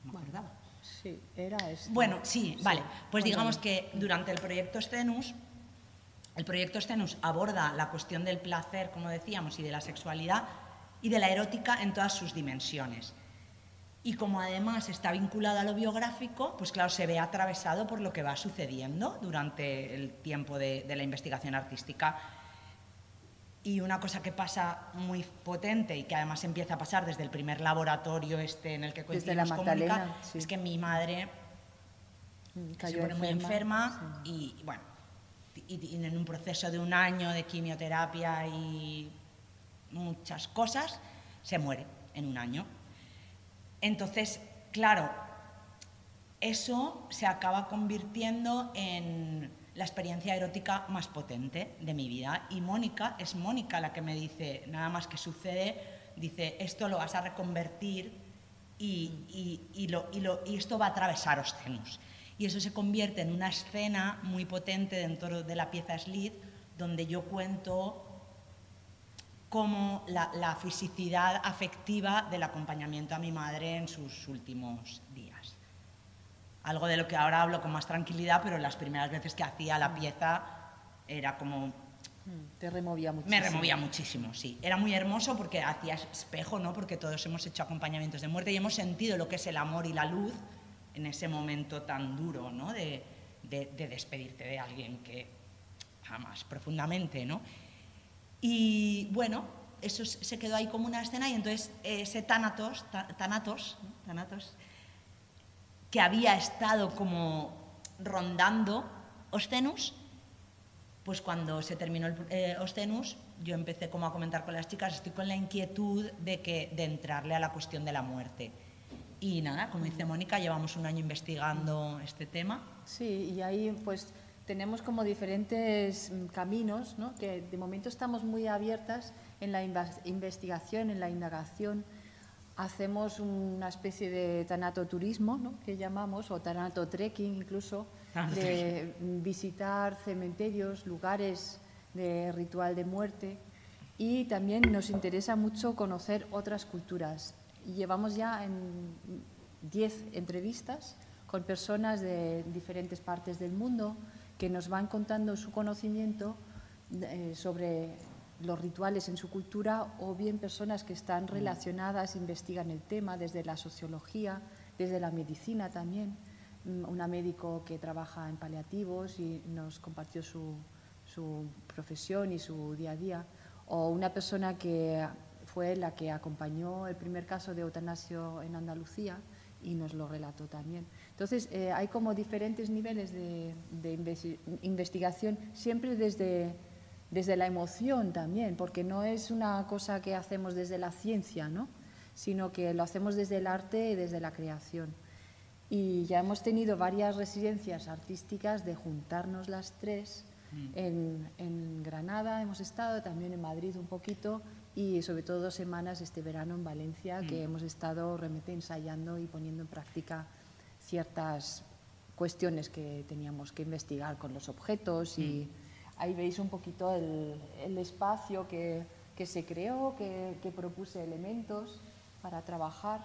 no acordaba.
Sí, era esto.
Bueno, sí, vale. Pues
Cuéntame.
digamos que durante el proyecto Stenus, el proyecto Stenus aborda la cuestión del placer, como decíamos, y de la sexualidad y de la erótica en todas sus dimensiones. Y como además está vinculado a lo biográfico, pues claro, se ve atravesado por lo que va sucediendo durante el tiempo de, de la investigación artística. Y una cosa que pasa muy potente y que además empieza a pasar desde el primer laboratorio este en el que
Desde la
coincidimos con Mónica,
Magdalena, sí.
es que mi madre
Mm,
se pone muy enferma y bueno, y, y en un proceso de un año de quimioterapia y muchas cosas, se muere en un año. Entonces, claro, eso se acaba convirtiendo en la experiencia erótica más potente de mi vida. Y Mónica, es Mónica la que me dice, nada más que sucede, dice, esto lo vas a reconvertir y, y- y lo- y esto va a atravesar Ostenus. Y eso se convierte en una escena muy potente dentro de la pieza Slid, donde yo cuento como la, la fisicidad afectiva del acompañamiento a mi madre en sus últimos días. Algo de lo que ahora hablo con más tranquilidad, pero las primeras veces que hacía la pieza era como...
Mm, Te removía mucho.
Me removía muchísimo, sí. Era muy hermoso porque hacía espejo, ¿no? Porque todos hemos hecho acompañamientos de muerte y hemos sentido lo que es el amor y la luz en ese momento tan duro, ¿no? De, de- de despedirte de alguien que jamás, profundamente, ¿no? Y bueno, eso se quedó ahí como una escena y entonces ese Thanatos, Thanatos, ¿no? Thanatos, que había estado como rondando Ostenus, pues cuando se terminó el eh, Ostenus, yo empecé como a comentar con las chicas, estoy con la inquietud de, que, de entrarle a la cuestión de la muerte. Y nada, como dice Mónica, llevamos un año investigando este tema.
Sí, y ahí pues tenemos como diferentes mm, caminos, ¿no? que de momento estamos muy abiertas en la investigación, en la indagación. Hacemos una especie de tanatoturismo, ¿no? que llamamos, o tanatotrekking incluso, de mm, visitar cementerios, lugares de ritual de muerte. Y también nos interesa mucho conocer otras culturas. Llevamos ya en 10 entrevistas con personas de diferentes partes del mundo que nos van contando su conocimiento eh, sobre los rituales en su cultura o bien personas que están relacionadas, investigan el tema desde la sociología, desde la medicina también. Mm, Una médico que trabaja en paliativos y nos compartió su, su profesión y su día a día, o una persona que fue la que acompañó el primer caso de eutanasio en Andalucía y nos lo relató también. Entonces, eh, hay como diferentes niveles de, de investigación, siempre desde desde la emoción también, porque no es una cosa que hacemos desde la ciencia, ¿no? sino que lo hacemos desde el arte y desde la creación. Y ya hemos tenido varias residencias artísticas de juntarnos las tres. En, en Granada hemos estado, también en Madrid un poquito y sobre todo dos semanas este verano en Valencia, que hemos estado realmente ensayando y poniendo en práctica ciertas cuestiones que teníamos que investigar con los objetos y ahí veis un poquito el, el espacio que, que se creó, que, que propuse elementos para trabajar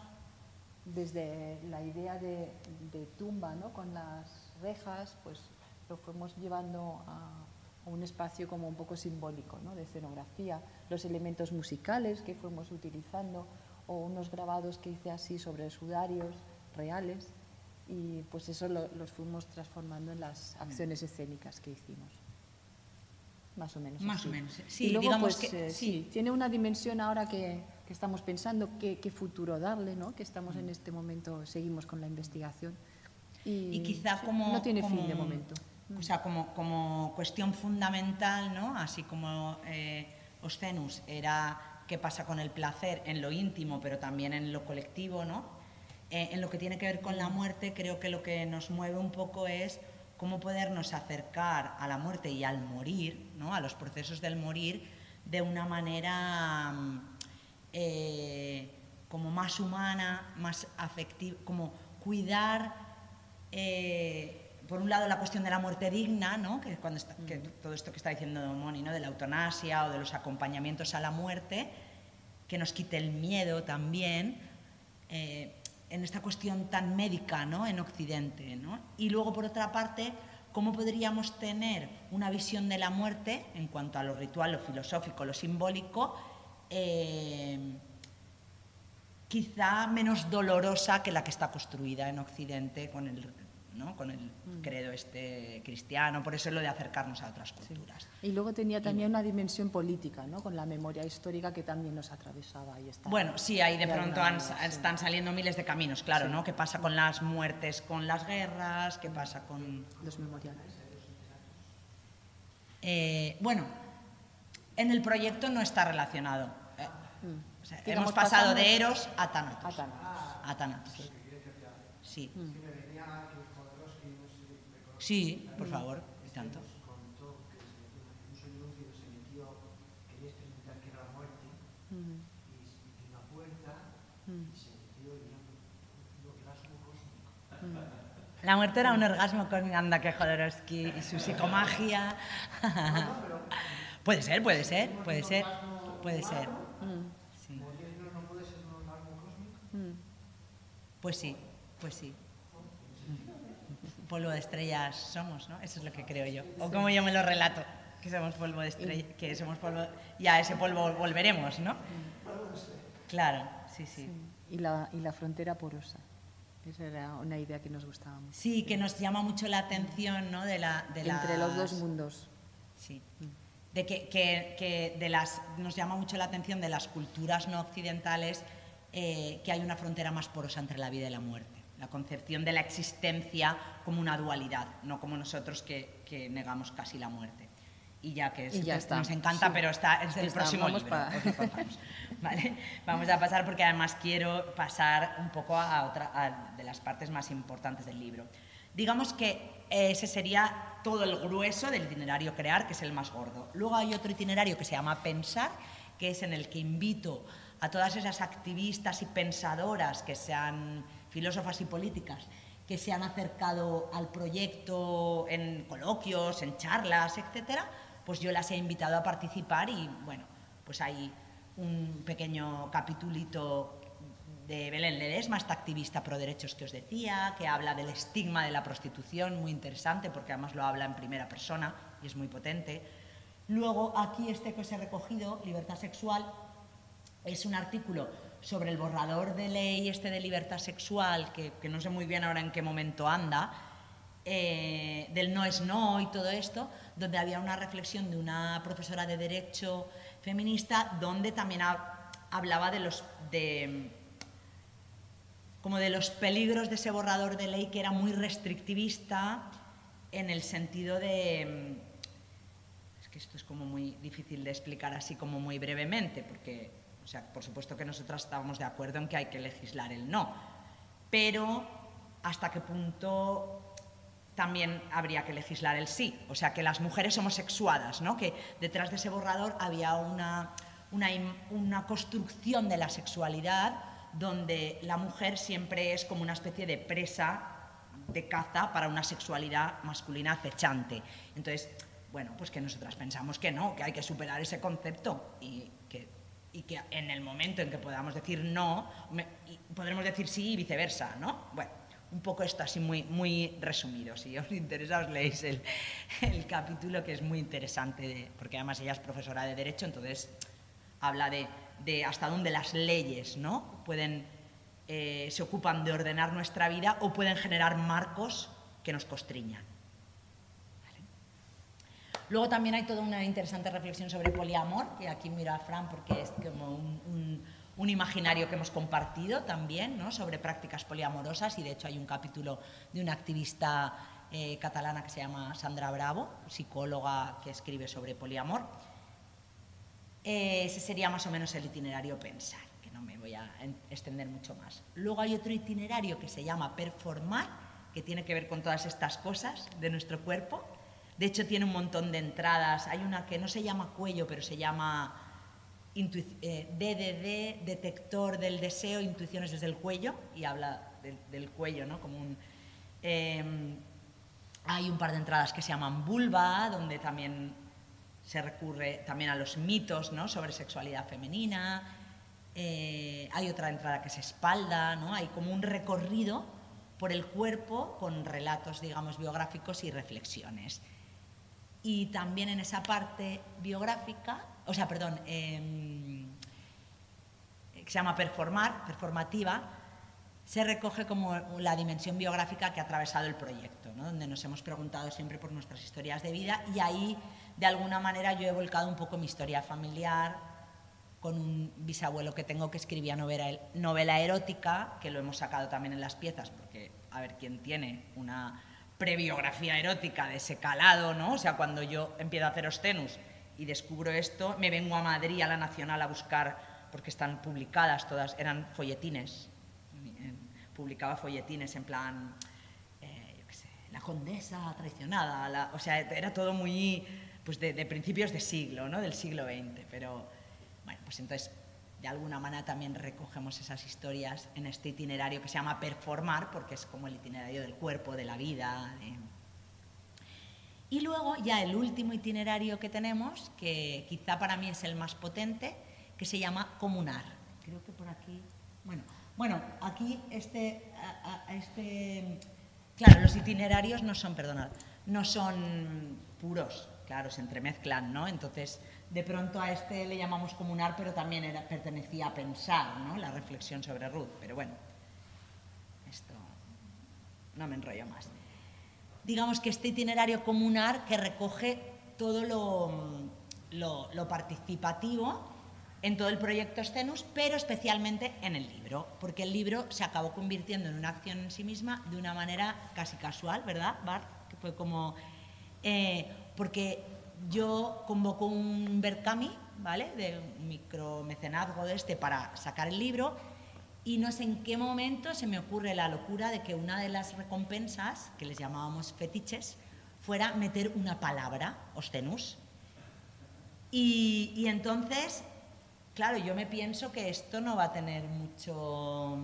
desde la idea de, de tumba, ¿no? con las rejas, pues lo fuimos llevando a, un espacio como un poco simbólico, ¿no? de escenografía, los elementos musicales que fuimos utilizando o unos grabados que hice así sobre sudarios reales y pues eso lo- los fuimos transformando en las acciones escénicas que hicimos. Más o menos.
Más
así.
o menos,
Y
sí,
luego,
digamos
pues,
que-
eh,
sí.
tiene una dimensión ahora que, que estamos pensando qué, qué futuro darle, ¿no? que estamos en este momento, seguimos con la investigación. Y,
y quizá
sí,
como
No tiene fin de
como-
momento.
o sea como, como cuestión fundamental no así como eh, Oscenus era qué pasa con el placer en lo íntimo pero también en lo colectivo no Eh, en lo que tiene que ver con la muerte creo que lo que nos mueve un poco es cómo podernos acercar a la muerte y al morir no a los procesos del morir de una manera mm, eh, como más humana más afectiva como cuidar eh, por un lado la cuestión de la muerte digna, ¿no? que, cuando está- que todo esto que está diciendo Moni, ¿no? de la eutanasia o de los acompañamientos a la muerte, que nos quite el miedo también, eh, en esta cuestión tan médica ¿no? en Occidente. ¿no? Y luego, por otra parte, cómo podríamos tener una visión de la muerte en cuanto a lo ritual, lo filosófico, lo simbólico, eh, quizá menos dolorosa que la que está construida en Occidente con el, ¿no? con el credo este cristiano, por eso es lo de acercarnos a otras culturas.
Y luego tenía también una dimensión política, ¿no? con la memoria histórica que también nos atravesaba y está.
Bueno, sí, ahí de pronto
alguna
han-
manera, sí.
están saliendo miles de caminos, claro,
Sí.
¿no? ¿Qué pasa con las muertes, con las guerras? ¿Qué pasa con...?
Los memoriales.
Eh, bueno, en el proyecto no está relacionado. Eh, o sea,
Digamos,
hemos pasado de Eros a Thanatos. A Thanatos. Sí. Sí, por favor, y tanto. La muerte era un orgasmo con Anda Jodorowsky y su psicomagia. puede ser, puede ser, puede ser, puede ser. Sí. Pues sí, pues sí. Polvo de estrellas somos, ¿no? Eso es lo que creo yo. O como yo me lo relato, que somos polvo de estrella, que somos polvo, y a ese polvo volveremos, ¿no? Claro, sí, sí.
Y la, y la frontera porosa. Esa era una idea que nos gustaba mucho.
Sí, que nos llama mucho la atención, ¿no? De la, de
Entre los dos mundos.
Sí. De que, que- que de las, nos llama mucho la atención de las culturas no occidentales eh, que hay una frontera más porosa entre la vida y la muerte. La concepción de la existencia como una dualidad, no como nosotros que, que negamos casi la muerte. Y ya que
Y
es-
ya está.
nos encanta,
Sí.
pero está, es
Ya
el
está,
próximo
vamos
libro. Vamos a pasar porque además quiero pasar un poco a otra a- de las partes más importantes del libro. Digamos que ese sería todo el grueso del itinerario crear, que es el más gordo. Luego hay otro itinerario que se llama pensar, que es en el que invito a todas esas activistas y pensadoras que sean filósofas y políticas que se han acercado al proyecto en coloquios, en charlas, etcétera, pues yo las he invitado a participar y bueno, pues hay un pequeño capitulito de Belén Ledesma, esta activista pro derechos que os decía, que habla del estigma de la prostitución, muy interesante porque además lo habla en primera persona y es muy potente. Luego aquí este que os he recogido, Libertad Sexual, es un artículo sobre el borrador de ley este de libertad sexual, que, que no sé muy bien ahora en qué momento anda, eh, del no es no y todo esto, donde había una reflexión de una profesora de derecho feminista, donde también ha- hablaba de los de como de los peligros de ese borrador de ley que era muy restrictivista en el sentido de es que esto es como muy difícil de explicar así como muy brevemente, porque, o sea, por supuesto que nosotras estábamos de acuerdo en que hay que legislar el no, pero hasta qué punto también habría que legislar el sí, o sea, que las mujeres homosexuadas, ¿no? que detrás de ese borrador había una, una, una construcción de la sexualidad donde la mujer siempre es como una especie de presa de caza para una sexualidad masculina acechante. Entonces, bueno, pues que nosotras pensamos que no, que hay que superar ese concepto y y que en el momento en que podamos decir no, podremos decir sí y viceversa, ¿no? Bueno, un poco esto así muy, muy resumido. Si os interesa, os leéis el, el capítulo que es muy interesante, porque además ella es profesora de Derecho, entonces habla de, de hasta dónde las leyes ¿no? pueden, eh, se ocupan de ordenar nuestra vida o pueden generar marcos que nos constriñan. Luego también hay toda una interesante reflexión sobre poliamor, que aquí mira a Fran porque es como un, imaginario que hemos compartido también, ¿no? sobre prácticas poliamorosas, y de hecho hay un capítulo de una activista eh, catalana que se llama Sandra Bravo, psicóloga que escribe sobre poliamor. Eh, ese sería más o menos el itinerario pensar, que no me voy a en- extender mucho más. Luego hay otro itinerario que se llama performar, que tiene que ver con todas estas cosas de nuestro cuerpo. De hecho, tiene un montón de entradas. Hay una que no se llama cuello, pero se llama eh, DDD, detector del deseo, intuiciones desde el cuello, y habla del, cuello, ¿no? Em, hay un par de entradas que se llaman vulva, donde también se recurre también a los mitos ¿no? sobre sexualidad femenina. Eh, hay otra entrada que es espalda, ¿no? hay como un recorrido por el cuerpo con relatos, digamos, biográficos y reflexiones. Y también en esa parte biográfica, o sea, perdón, em, que se llama performar, performativa, se recoge como la dimensión biográfica que ha atravesado el proyecto, ¿no? donde nos hemos preguntado siempre por nuestras historias de vida y ahí, de alguna manera, yo he volcado un poco mi historia familiar con un bisabuelo que tengo que escribía novela, novela erótica, que lo hemos sacado también en las piezas, porque a ver quién tiene una prebiografía erótica de ese calado, ¿no? O sea, cuando yo empiezo a hacer Ostenus y descubro esto, me vengo a Madrid, a la Nacional, a buscar, porque están publicadas todas, eran folletines, en- publicaba folletines en plan, eh, yo qué sé, la condesa traicionada, la- o sea, era todo muy, pues de, de principios de siglo, ¿no? Del siglo XX, pero bueno, pues entonces de alguna manera también recogemos esas historias en este itinerario que se llama performar, porque es como el itinerario del cuerpo, de la vida. Y luego ya el último itinerario que tenemos, que quizá para mí es el más potente, que se llama comunar. Creo que por aquí, bueno, bueno, aquí este, este, claro, los itinerarios no son, perdonad, no son puros, claro, se entremezclan, ¿no? Entonces, de pronto a este le llamamos comunar, pero también pertenecía a pensar, ¿no? La reflexión sobre Ruth, pero bueno, esto no me enrollo más digamos que este itinerario comunar que recoge todo lo, participativo en todo el proyecto Scenus, pero especialmente en el libro, porque el libro se acabó convirtiendo en una acción en sí misma de una manera casi casual, ¿verdad, Bart? Que fue como... eh, porque yo convoco un Berkami, ¿vale? De un micromecenazgo de este para sacar el libro y no sé en qué momento se me ocurre la locura de que una de las recompensas, que les llamábamos fetiches, fuera meter una palabra, ostenus. Y, y entonces, claro, yo me pienso que esto no va a tener mucho...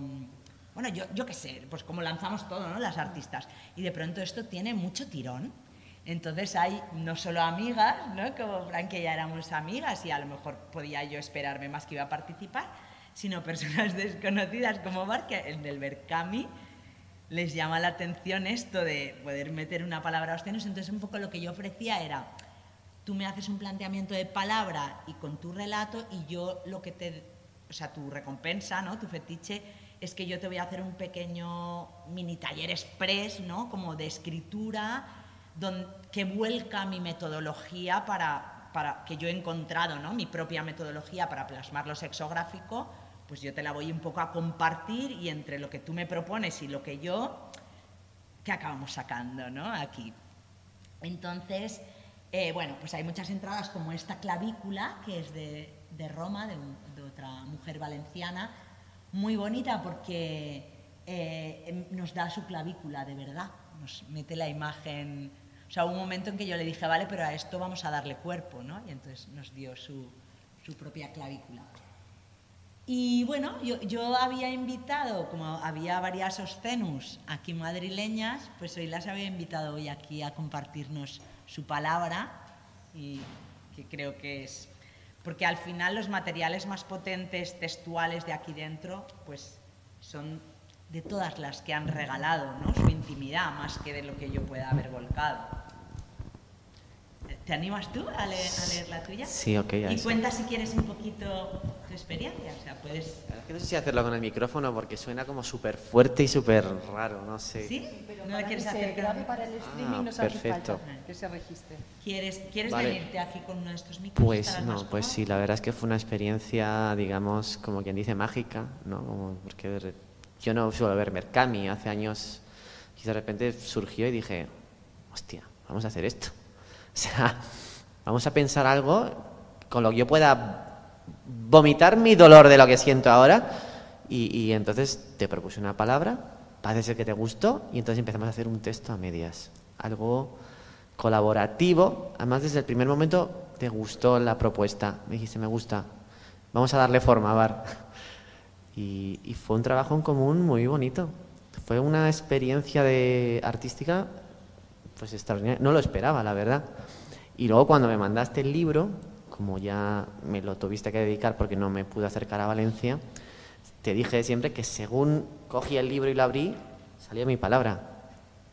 Bueno, yo, yo qué sé, pues como lanzamos todo, ¿no? Las artistas. Y de pronto esto tiene mucho tirón. Entonces hay no solo amigas, ¿no? como Fran, que ya éramos amigas y a lo mejor podía yo esperarme más que iba a participar, sino personas desconocidas como Bar, que en el Berkami les llama la atención esto de poder meter una palabra a Ostenus. Entonces un poco lo que yo ofrecía era, tú me haces un planteamiento de palabra y con tu relato y yo lo que te, o sea, tu recompensa, ¿no? Tu fetiche es que yo te voy a hacer un pequeño mini taller express, ¿no? Como de escritura, don- que vuelca mi metodología para, para que yo he encontrado, ¿no? Mi propia metodología para plasmar lo sexográfico, pues yo te la voy un poco a compartir y entre lo que tú me propones y lo que yo, ¿qué acabamos sacando, ¿no? Aquí. Entonces, Eh, bueno, pues hay muchas entradas como esta clavícula, que es de, de Roma, de, de otra mujer valenciana, muy bonita porque eh, em- nos da su clavícula de verdad, nos mete la imagen. O sea, hubo un momento en que yo le dije, vale, pero a esto vamos a darle cuerpo, ¿no? Y entonces nos dio su, su propia clavícula. Y bueno, yo, yo había invitado, como había varias Oscenus aquí madrileñas, pues hoy las había invitado hoy aquí a compartirnos su palabra y que creo que es... Porque al final los materiales más potentes textuales de aquí dentro, pues son de todas las que han regalado, ¿no? Su intimidad, más que de lo que yo pueda haber volcado. ¿Te animas tú a leer, a leer la tuya?
Sí, ok,
Y cuenta si quieres un poquito tu experiencia, o sea, puedes...
Es que no sé si hacerlo con el micrófono porque suena como súper fuerte y súper raro, no sé.
¿Sí?
Pero
¿No la quieres hacer
grabe para el streaming
Ah,
hace
perfecto.
falta que se registre.
¿Quieres, ¿quieres
Vale.
venirte aquí con uno de estos micros?
Pues
¿Estarás más
no, pues sí, la verdad es que fue una experiencia, digamos, como quien dice, mágica, ¿no? Como porque yo no suelo ver Mercami hace años y de repente surgió y dije, hostia, vamos a hacer esto. O sea, vamos a pensar algo con lo que yo pueda vomitar mi dolor de lo que siento ahora y, y entonces te propuse una palabra, parece ser que te gustó y entonces empezamos a hacer un texto a medias, algo colaborativo, además desde el primer momento te gustó la propuesta, me dijiste me gusta, vamos a darle forma, Bar. Y, y fue un trabajo en común muy bonito, fue una experiencia de artística pues extraordinaria, no lo esperaba la verdad. Y luego cuando me mandaste el libro, como ya me lo tuviste que dedicar porque no me pude acercar a Valencia, te dije siempre que según cogí el libro y lo abrí, salía mi palabra.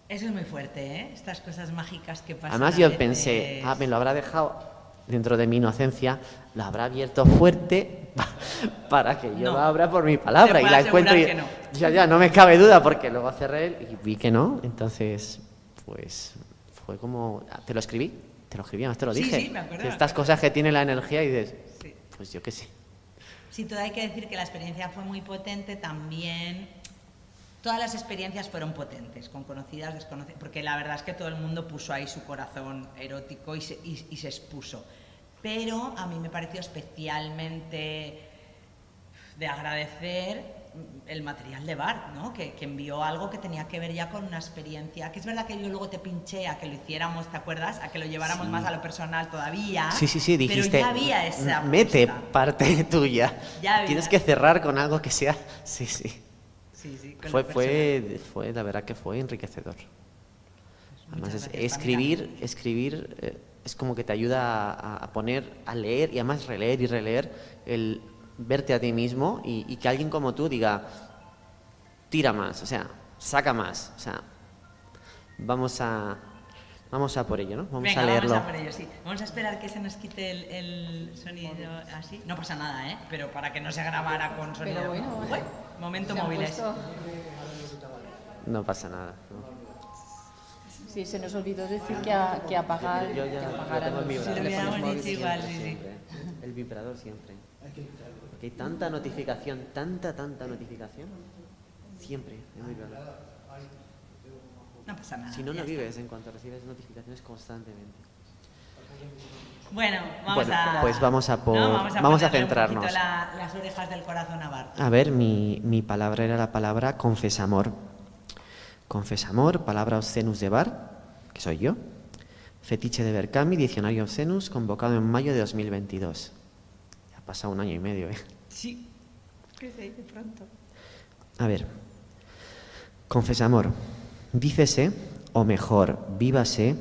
Eso es muy fuerte, ¿eh? Estas cosas mágicas que pasan.
Además yo
veces.
pensé, ah, me lo habrá dejado dentro de mi inocencia, lo habrá abierto fuerte pa- para que yo
No.
lo abra por mi palabra y la encuentro y
que
ya, ya, no me cabe duda porque luego cerré y vi que no, entonces pues fue como, ah, te lo escribí, te lo escribí, además te lo
Sí,
dije.
sí, me acuerdo,
Estas cosas que tiene la energía y dices,
Sí.
pues yo qué sé.
Sí, todo hay que decir que la experiencia fue muy potente también. Todas las experiencias fueron potentes, con conocidas, desconocidas, porque la verdad es que todo el mundo puso ahí su corazón erótico y se, y- y se expuso. Pero a mí me pareció especialmente de agradecer el material de Bar, ¿no? que, que envió algo que tenía que ver ya con una experiencia, que es verdad que yo luego te pinché a que lo hiciéramos, ¿te acuerdas? A que lo lleváramos
Sí.
más a lo personal todavía.
Sí, sí, sí, dijiste.
Pero ya había esa
Mete
apuesta.
parte tuya.
Ya había.
Tienes que cerrar con algo que sea. Sí, sí.
Sí, sí, con
Fue, fue, fue, la verdad que fue enriquecedor. Además,
muchas
es-
gracias,
escribir, escribir eh, es como que te ayuda a, a poner, a leer y además releer y releer, el verte a ti mismo y, y que alguien como tú diga, tira más, o sea, saca más, o sea, vamos a, vamos a por ello, ¿no? Vamos
Venga,
a leerlo.
Vamos a por ello, sí. Vamos a esperar que se nos quite el, el sonido así. No pasa nada, ¿eh? Pero para que no se grabara con sonido.
Pero bueno,
Uy, momento móviles.
puesto-
No pasa nada. ¿no?
Sí, se nos olvidó decir que, a- que apagar,
Yo ya
apagaran
lo tengo el vibrador.
sí, sí.
El vibrador siempre. Porque hay tanta notificación, tanta, tanta notificación. Siempre el vibrador.
No pasa nada.
Si no, no
está.
vives en cuanto recibes notificaciones constantemente.
Bueno, vamos
Bueno,
a.
pues vamos a por-
no,
vamos a centrarnos.
la- las orejas del corazón a Bart.
A ver, mi, mi palabra era la palabra confesamor. Confesamor, palabra obscenus de bar, que soy yo. Fetiche de Berkami, diccionario obscenus, convocado en mayo de 2022. Ya ha pasado un año y medio, ¿eh?
Sí, que se dice pronto.
A ver, confesamor. Dícese, o mejor, vívase,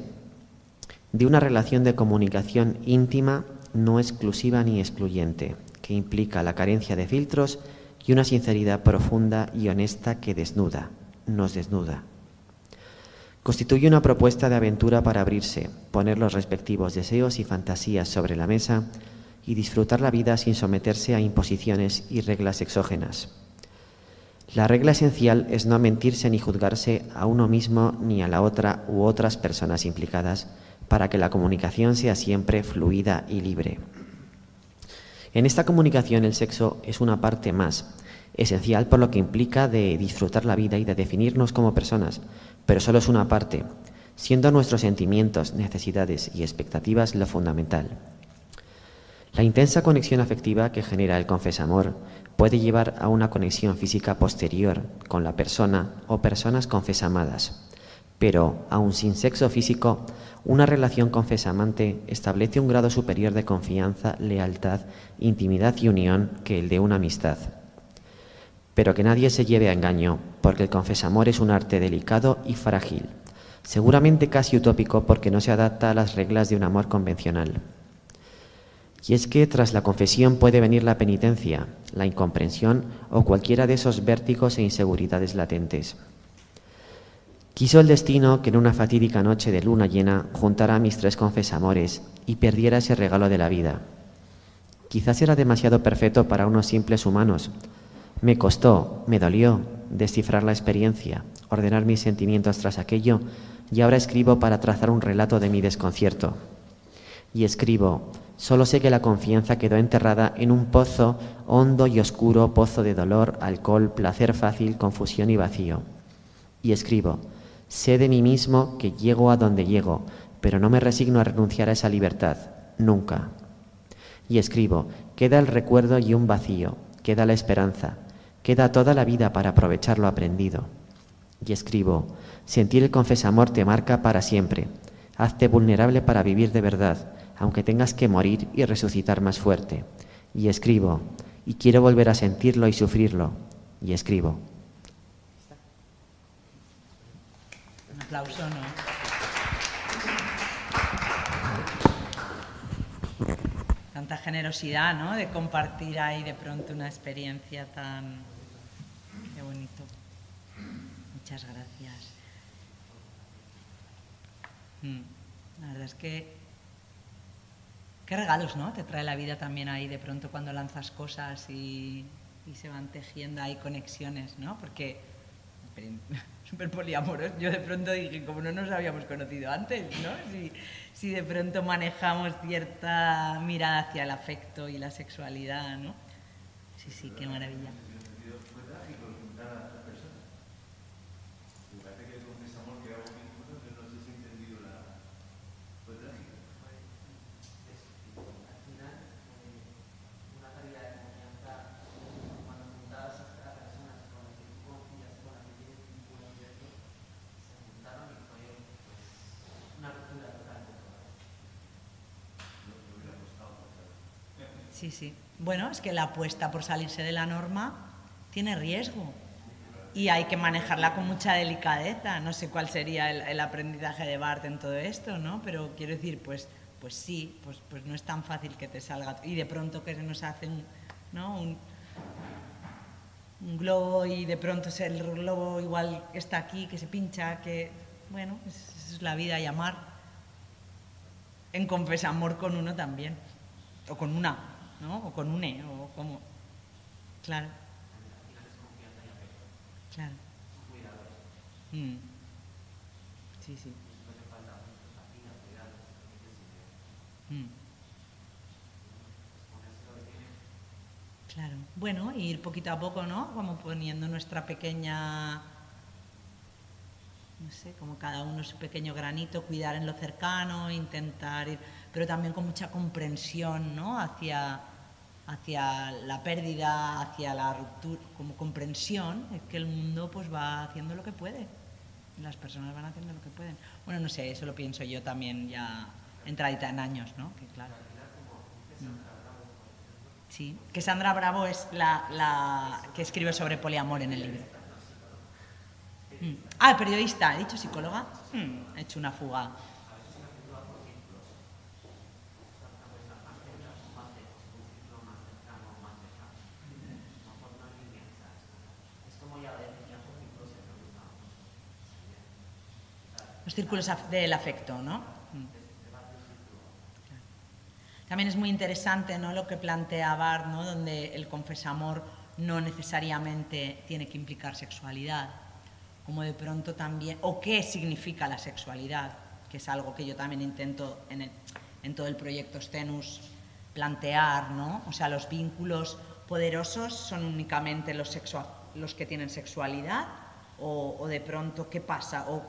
de una relación de comunicación íntima, no exclusiva ni excluyente, que implica la carencia de filtros y una sinceridad profunda y honesta que desnuda, nos desnuda. Constituye una propuesta de aventura para abrirse, poner los respectivos deseos y fantasías sobre la mesa y disfrutar la vida sin someterse a imposiciones y reglas exógenas. La regla esencial es no mentirse ni juzgarse a uno mismo ni a la otra u otras personas implicadas para que la comunicación sea siempre fluida y libre. En esta comunicación el sexo es una parte más, esencial por lo que implica de disfrutar la vida y de definirnos como personas, pero solo es una parte. siendo nuestros sentimientos, necesidades y expectativas lo fundamental. La intensa conexión afectiva que genera el confesamor puede llevar a una conexión física posterior con la persona o personas confesamadas, pero, aun sin sexo físico, una relación confesamante establece un grado superior de confianza, lealtad, intimidad y unión que el de una amistad. Pero que nadie se lleve a engaño, porque el confesamor es un arte delicado y frágil, seguramente casi utópico porque no se adapta a las reglas de un amor convencional. Y es que tras la confesión puede venir la penitencia, la incomprensión o cualquiera de esos vértigos e inseguridades latentes. Quiso el destino que en una fatídica noche de luna llena juntara a mis tres confesamores y perdiera ese regalo de la vida. Quizás era demasiado perfecto para unos simples humanos. Me costó, me dolió descifrar la experiencia, ordenar mis sentimientos tras aquello y ahora escribo para trazar un relato de mi desconcierto. Y escribo, solo sé que la confianza quedó enterrada en un pozo hondo y oscuro, pozo de dolor, alcohol, placer fácil, confusión y vacío. Y escribo, sé de mí mismo que llego a donde llego, pero no me resigno a renunciar a esa libertad, nunca. Y escribo, queda el recuerdo y un vacío, queda la esperanza, queda toda la vida para aprovechar lo aprendido. Y escribo, sentir el confesamor te marca para siempre, hazte vulnerable para vivir de verdad, aunque tengas que morir y resucitar más fuerte. Y escribo, y quiero volver a sentirlo y sufrirlo. Y escribo.
Un aplauso, ¿no? Tanta generosidad, ¿no? De compartir ahí de pronto una experiencia tan... Qué bonito. Muchas gracias. Mm, La verdad es que... Qué regalos, ¿no? Te trae la vida también ahí de pronto cuando lanzas cosas y, y se van tejiendo ahí conexiones, ¿no? Porque súper. Yo de pronto dije, como no nos habíamos conocido antes, ¿no? Si, si de pronto manejamos cierta mirada hacia el afecto y la sexualidad, ¿no? Sí, sí, qué maravilla. Sí, sí. Bueno, es que la apuesta por salirse de la norma tiene riesgo y hay que manejarla con mucha delicadeza. No sé cuál sería el, aprendizaje de Bart en todo esto, ¿no? Pero quiero decir, pues, pues sí, pues, pues no es tan fácil que te salga y de pronto que se nos hace un, ¿no? un, un globo y de pronto se- el globo igual está aquí, que se pincha, que bueno, es, es la vida y amar en confesamor con uno también, o con una, ¿no? O con une, o como, claro. Claro. Mm. Sí, sí. Mm. Claro. Bueno, ir poquito a poco, ¿no? Como poniendo nuestra pequeña, no sé, como cada uno su pequeño granito, cuidar en lo cercano, intentar ir, pero también con mucha comprensión, ¿no? Hacia, hacia la pérdida, hacia la ruptura, como comprensión, es que el mundo pues va haciendo lo que puede. Las personas van haciendo lo que pueden. Bueno, no sé, eso lo pienso yo también ya entradita en años, ¿no? Que claro. Mm. Sí, que Sandra Bravo es la, la que escribe sobre poliamor en el libro. Mm. Ah, periodista, he dicho psicóloga. Mm, He hecho una fuga. Los círculos del afecto, ¿no? Mm. También es muy interesante ¿no? lo que plantea Bart, ¿no? donde el confesamor no necesariamente tiene que implicar sexualidad, como de pronto también, o qué significa la sexualidad, que es algo que yo también intento en, todo el proyecto Stenus plantear, ¿no? O sea, los vínculos poderosos son únicamente los que tienen sexualidad, o, o de pronto qué pasa, o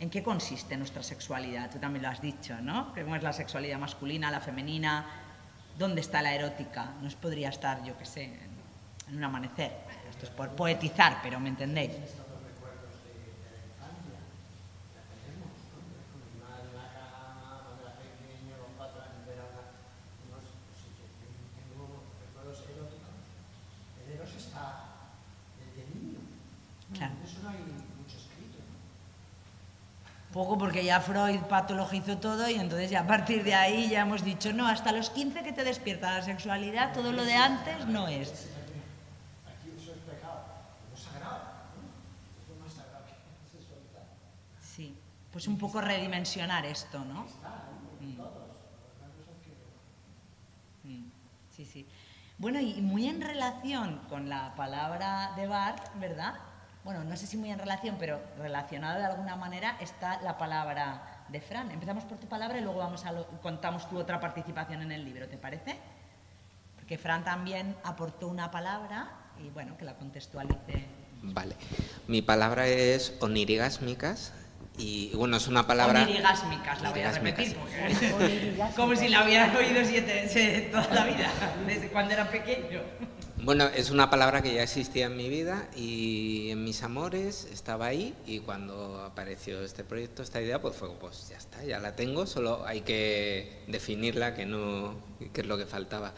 ¿En qué consiste nuestra sexualidad? Tú también lo has dicho, ¿no? ¿Cómo es la sexualidad masculina, la femenina? ¿Dónde está la erótica? No podría estar, yo qué sé, en, en un amanecer. Esto es por poetizar, pero ¿me entendéis? Claro. Poco porque ya Freud patologizó todo y entonces ya a partir de ahí ya hemos dicho, no, hasta los 15 que te despierta la sexualidad, todo lo de antes no es. Sí, pues un poco redimensionar esto, ¿no? Mm. Mm, Sí, sí. Bueno, y muy en relación con la palabra de Bart, ¿verdad? Bueno, no sé si muy en relación, pero relacionado de alguna manera está la palabra de Fran. Empezamos por tu palabra y luego vamos a lo- contamos tu otra participación en el libro, ¿te parece? Porque Fran también aportó una palabra y bueno, que la contextualice.
Vale. Mi palabra es onirigásmicas y bueno, es una palabra...
Onirigásmicas, la voy a repetir, porque- como si la hubieran oído siete, toda la vida, desde cuando era pequeño.
Bueno, es una palabra que ya existía en mi vida y en mis amores estaba ahí y cuando apareció este proyecto, esta idea, pues fue, pues ya está, ya la tengo, solo hay que definirla, que no, que es lo que faltaba.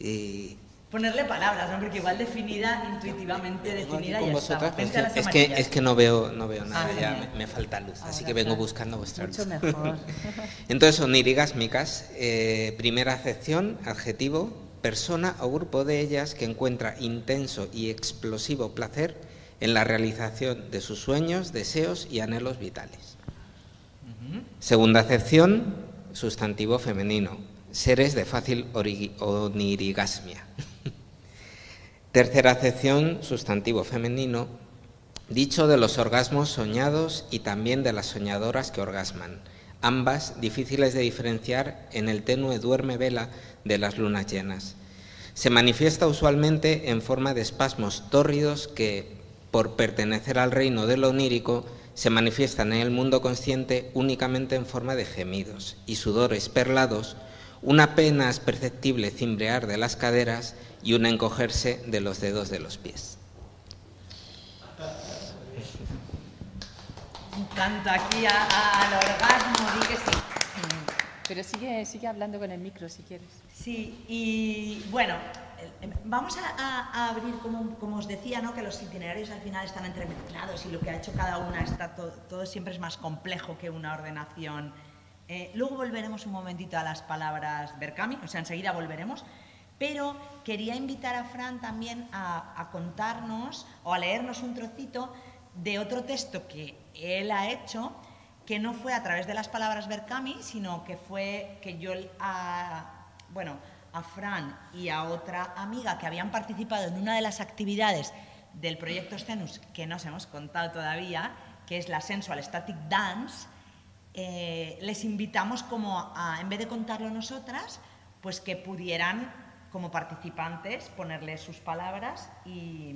Y
Ponerle palabras, ¿no? Porque igual definida, intuitivamente definida ya está.
vosotras,
las
es que, es que no veo, no veo nada,
Ah,
ya me, me falta luz, así que vengo
claro.
buscando vuestra
Mucho
luz.
mejor.
Entonces, onirigásmicas, eh, primera acepción, adjetivo, persona o grupo de ellas que encuentra intenso y explosivo placer en la realización de sus sueños, deseos y anhelos vitales. Segunda acepción, sustantivo femenino, seres de fácil onirigasmia. Tercera acepción, sustantivo femenino, dicho de los orgasmos soñados y también de las soñadoras que orgasman, ambas difíciles de diferenciar en el tenue duerme vela de las lunas llenas. Se manifiesta usualmente en forma de espasmos tórridos que, por pertenecer al reino de lo onírico, se manifiestan en el mundo consciente únicamente en forma de gemidos y sudores perlados, un apenas perceptible cimbrear de las caderas y un encogerse de los dedos de los pies.
Tanto aquí al orgasmo, di que sí.
Pero sigue, sigue hablando con el micro si quieres.
Sí, y bueno, eh, vamos a, a- a abrir, como, como os decía, ¿no? que los itinerarios al final están entremezclados y lo que ha hecho cada una está to- todo siempre es más complejo que una ordenación. Eh, luego volveremos un momentito a las palabras Berkami, o sea, enseguida volveremos, pero quería invitar a Fran también a, a contarnos o a leernos un trocito de otro texto que él ha hecho que no fue a través de las palabras Berkami, sino que fue que yo a, bueno, a Fran y a otra amiga que habían participado en una de las actividades del proyecto Scenus que no os hemos contado todavía, que es la Sensual Static Dance, eh, les invitamos como a, en vez de contarlo nosotras, pues que pudieran como participantes ponerle sus palabras y,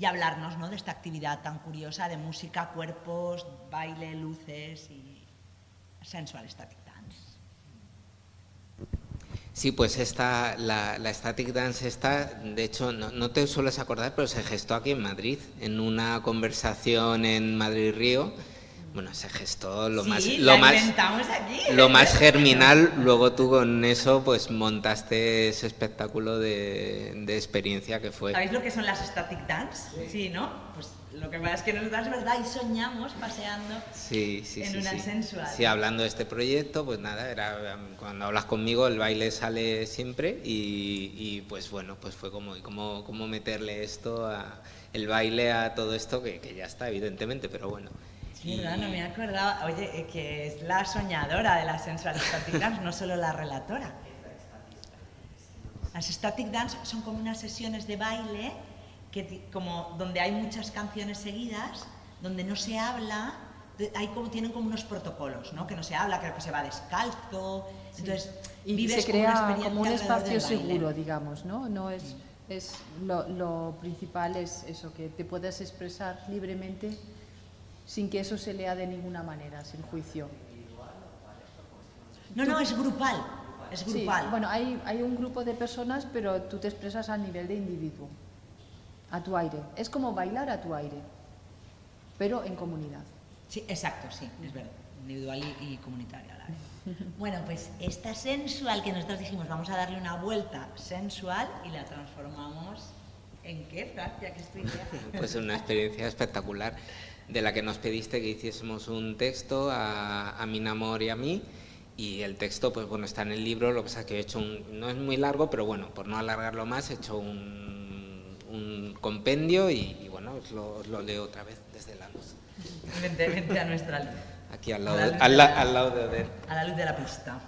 y hablarnos ¿no? de esta actividad tan curiosa de música, cuerpos, baile, luces y sensual static dance.
Sí, pues esta, la, Static Dance esta, de hecho, no, no te sueles acordar, pero se gestó aquí en Madrid, en una conversación en Madrid-Río. Bueno, se gestó lo
Sí,
más... Lo más
aquí.
Lo más germinal, luego tú con eso pues montaste ese espectáculo de, de experiencia que fue.
¿Sabéis lo que son las static dance? Sí, ¿no? Pues lo que pasa es que nosotras verdad y soñamos paseando
Sí, sí,
en
sí.
una
sí.
sensual.
Sí, hablando de este proyecto, pues nada, era um, cuando hablas conmigo el baile sale siempre y, y, pues bueno, pues fue como, y cómo, cómo meterle esto, a, el baile a todo esto que, que ya está, evidentemente, pero bueno.
Sí, ¿verdad? No me acordaba. Oye, eh, que es la soñadora de las sensual static dance, no solo la relatora. Las static dance son como unas sesiones de baile que como donde hay muchas canciones seguidas, donde no se habla, hay como tienen como unos protocolos, ¿no? Que no se habla, creo que se va descalzo, entonces
Y
vives
se
como una
crea como un espacio seguro, digamos, ¿no? No es, es lo, lo principal es eso, que te puedas expresar libremente sin que eso se lea de ninguna manera, sin juicio.
No, no, es grupal. Es
Sí,
grupal.
bueno, hay, hay un grupo de personas, pero tú te expresas a nivel de individuo, a tu aire. Es como bailar a tu aire, pero en comunidad.
Sí, exacto, sí, es verdad. Individual y, y comunitaria a la vez. Bueno, pues esta sensual que nosotros dijimos, vamos a darle una vuelta sensual y la transformamos en qué, Francia, que es tu idea.
Pues una experiencia espectacular de la que nos pediste que hiciésemos un texto a, a Minamor y a mí. Y el texto, pues bueno, está en el libro, lo que pasa es que he hecho un, no es muy largo, pero bueno, por no alargarlo más, he hecho un, un compendio y, y bueno, os lo, os lo leo otra vez desde la luz.
Vente, vente a nuestra luz.
Aquí al lado,
A la
de-
luz
al,
de
la-
la-
al lado de Oder.
A la luz de la pista.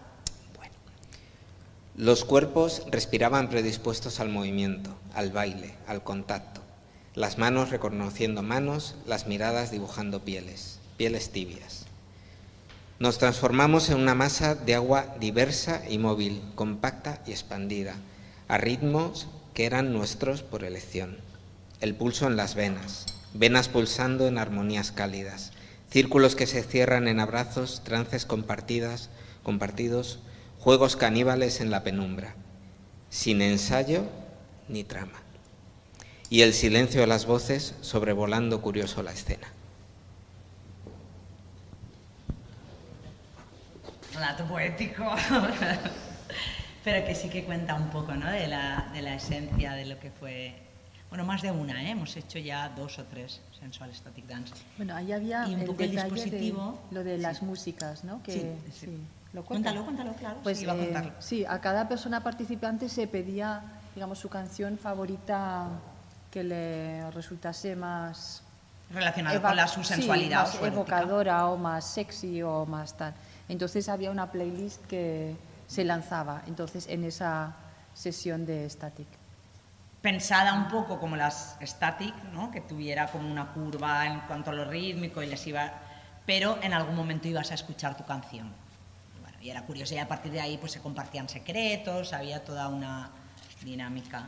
Los cuerpos respiraban predispuestos al movimiento, al baile, al contacto. Las manos reconociendo manos, las miradas dibujando pieles, pieles tibias. Nos transformamos en una masa de agua diversa y móvil, compacta y expandida, a ritmos que eran nuestros por elección. El pulso en las venas, venas pulsando en armonías cálidas, círculos que se cierran en abrazos, trances compartidas, compartidos, juegos caníbales en la penumbra, sin ensayo ni trama. Y el silencio de las voces sobrevolando curioso la escena.
Relato poético. Pero que sí que cuenta un poco ¿no? de, la, de la esencia de lo que fue. Bueno, más de una, ¿eh? hemos hecho ya dos o tres sensual static dance.
Bueno, ahí había
Y un
el
poco el
detalle de
dispositivo.
lo de las músicas, ¿no? Que,
Sí, sí.
¿Lo cuenta?
Cuéntalo, cuéntalo, claro.
Pues
sí, iba a
eh,
contarlo.
sí, a cada persona participante se pedía, digamos, su canción favorita que le resultase más
Relacionada
eva-
con la su
sí,
sensualidad o
más
su erótica.
evocadora o más sexy o más tal. Entonces había una playlist que se lanzaba, entonces en esa sesión de static.
pensada un poco como las static, ¿no? que tuviera como una curva en cuanto a lo rítmico y les iba, pero en algún momento ibas a escuchar tu canción. Y, bueno, y era curioso y a partir de ahí pues se compartían secretos, había toda una dinámica.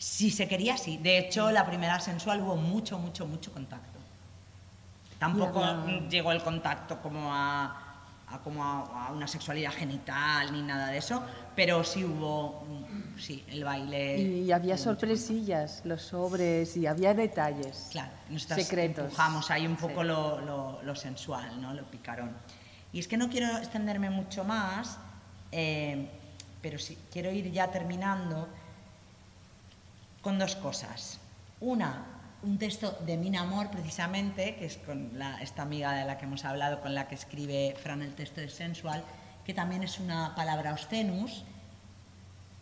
Si se quería, sí. De hecho, la primera sensual hubo mucho, mucho, mucho contacto. Tampoco llegó el contacto como a, a como a, a una sexualidad genital ni nada de eso, pero sí hubo, sí, el baile.
Y había sorpresillas, los sobres, y había detalles
Claro, nosotras
secretos.
empujamos ahí un poco
Sí.
lo, lo- lo sensual, ¿no? lo picarón. Y es que no quiero extenderme mucho más, eh, pero sí quiero ir ya terminando con dos cosas. Una, un texto de Mina Amor, precisamente, que es con la- esta amiga de la que hemos hablado, con la que escribe Fran el texto de Sensual, que también es una palabra obscenus,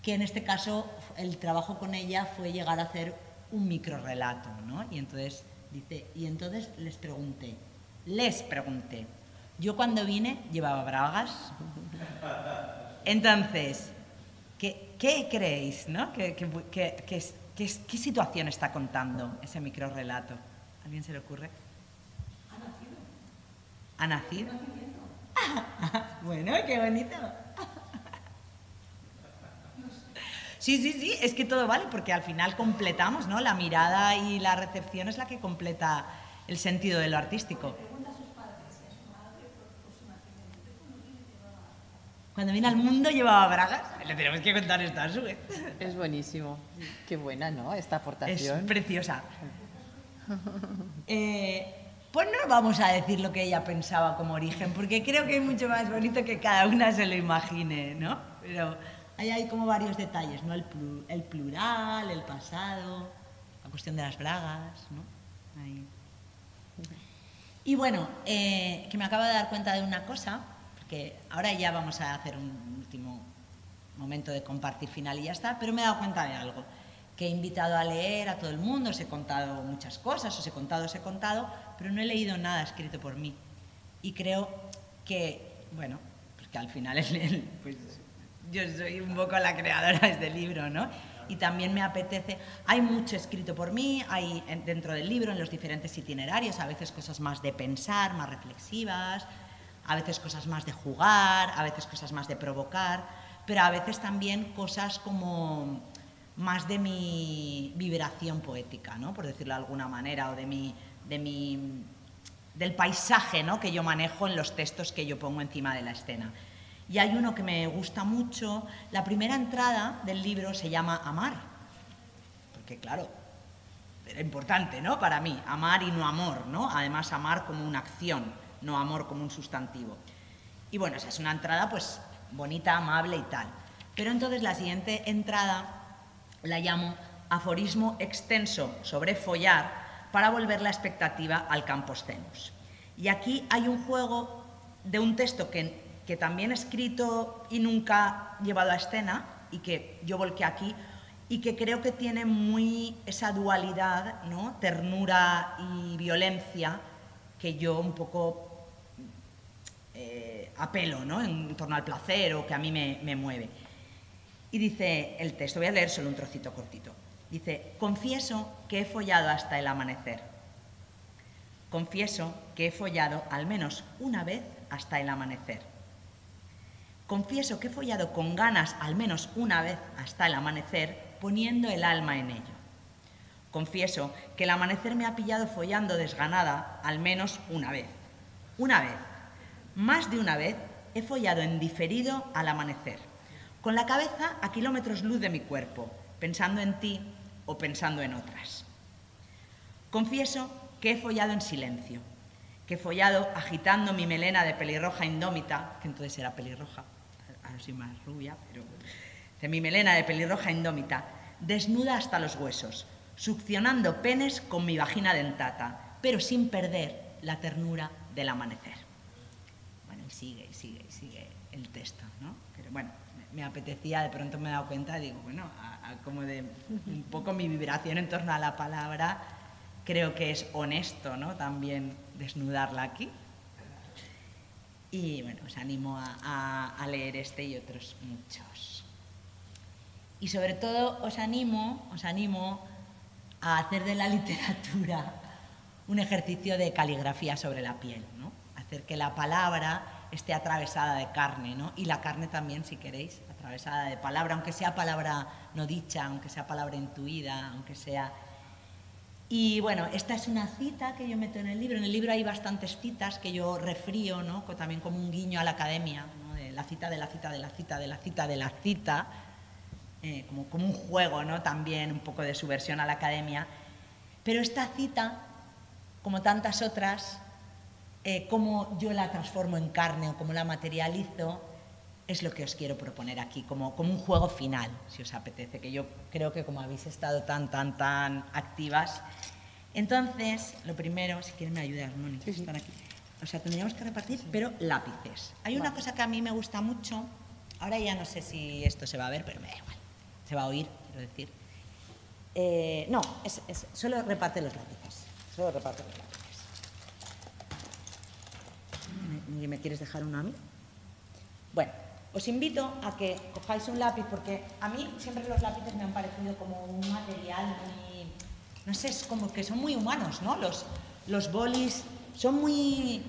que en este caso el trabajo con ella fue llegar a hacer un microrelato, ¿no? Y entonces dice, y entonces les pregunté, les pregunté, yo cuando vine llevaba bragas, entonces, ¿qué, qué creéis, no? ¿Qué, qué, qué- qué es- qué situación está contando ese microrelato? ¿Alguien se le ocurre? ¿Ha nacido? bueno, qué bonito. Sí, sí, sí, es que todo vale, porque al final completamos, ¿no? La mirada y la recepción es la que completa el sentido de lo artístico. Cuando vine al mundo llevaba bragas. Le tenemos que contar esto a su vez.
Es buenísimo. Qué buena, ¿no? Esta
Es
aportación.
preciosa. Eh, pues no vamos a decir lo que ella pensaba como origen, porque creo que es mucho más bonito que cada una se lo imagine, ¿no? Pero ahí hay como varios detalles, ¿no? El, plu- el plural, el pasado, la cuestión de las bragas, ¿no? Ahí. Y bueno, eh, que me acabo de dar cuenta de una cosa, porque ahora ya vamos a hacer un último momento de compartir final y ya está, pero me he dado cuenta de algo, que he invitado a leer a todo el mundo, os he contado muchas cosas, os he contado, os he contado, pero no he leído nada escrito por mí. Y creo que, bueno, porque al final el- el- pues, yo soy un poco la creadora de este libro, ¿no? Y también me apetece, hay mucho escrito por mí, hay en- dentro del libro, en los diferentes itinerarios, a veces cosas más de pensar, más reflexivas, a veces cosas más de jugar, a veces cosas más de provocar, pero a veces también cosas como más de mi vibración poética, ¿no? por decirlo de alguna manera, o de mi, de mi, del paisaje ¿no? que yo manejo en los textos que yo pongo encima de la escena. Y hay uno que me gusta mucho. La primera entrada del libro se llama Amar. Porque claro, era importante, ¿no? Para mí, amar y no amor, ¿no? Además, amar como una acción, no amor como un sustantivo. Y bueno, esa es una entrada pues bonita, amable y tal. Pero entonces la siguiente entrada la llamo aforismo extenso sobre follar para volver la expectativa al campos tenus. Y aquí hay un juego de un texto que, que también he escrito y nunca llevado a escena y que yo volqué aquí y que creo que tiene muy esa dualidad, ¿no? ternura y violencia, que yo un poco eh, apelo ¿no? en torno al placer o que a mí me, me mueve. Y dice el texto, voy a leer solo un trocito cortito. Dice, confieso que he follado hasta el amanecer. Confieso que he follado al menos una vez hasta el amanecer. Confieso que he follado con ganas al menos una vez hasta el amanecer, poniendo el alma en ello. Confieso que el amanecer me ha pillado follando desganada al menos una vez. Una vez. Más de una vez he follado en diferido al amanecer, con la cabeza a kilómetros luz de mi cuerpo, pensando en ti o pensando en otras. Confieso que he follado en silencio, que he follado agitando mi melena de pelirroja indómita, que entonces era pelirroja, ahora soy más rubia, pero de mi melena de pelirroja indómita, desnuda hasta los huesos, succionando penes con mi vagina dentata, pero sin perder la ternura del amanecer. Y sigue, y sigue, y sigue el texto, ¿no? Pero bueno, me apetecía, de pronto me he dado cuenta, digo, bueno, a, a como de un poco mi vibración en torno a la palabra, creo que es honesto, ¿no? También desnudarla aquí. Y bueno, os animo a, a, a leer este y otros muchos. Y sobre todo os animo, os animo a hacer de la literatura un ejercicio de caligrafía sobre la piel, ¿no? Hacer que la palabra esté atravesada de carne, ¿no? Y la carne también, si queréis, atravesada de palabra, aunque sea palabra no dicha, aunque sea palabra intuida, aunque sea... Y bueno, esta es una cita que yo meto en el libro. En el libro hay bastantes citas que yo refrío, ¿no? También como un guiño a la academia, la cita de la cita de la cita de la cita de la cita, eh, como, como un juego, ¿no? También un poco de subversión a la academia. Pero esta cita, como tantas otras, eh, cómo yo la transformo en carne o cómo la materializo, es lo que os quiero proponer aquí, como, como un juego final, si os apetece, que yo creo que como habéis estado tan, tan, tan activas. Entonces, lo primero, si quieren me ayudar, Mónica,
Sí, sí.
están aquí. O sea, tendríamos que repartir, pero lápices. Hay una cosa que a mí me gusta mucho, ahora ya no sé si esto se va a ver, pero me da igual, se va a oír, quiero decir. Eh, no, es, es- solo reparte los lápices, solo reparte los lápices. ¿Me, me quieres dejar uno a mí? Bueno, os invito a que cojáis un lápiz porque a mí siempre los lápices me han parecido como un material muy, no sé, es como que son muy humanos, ¿no? Los, los bolis son muy,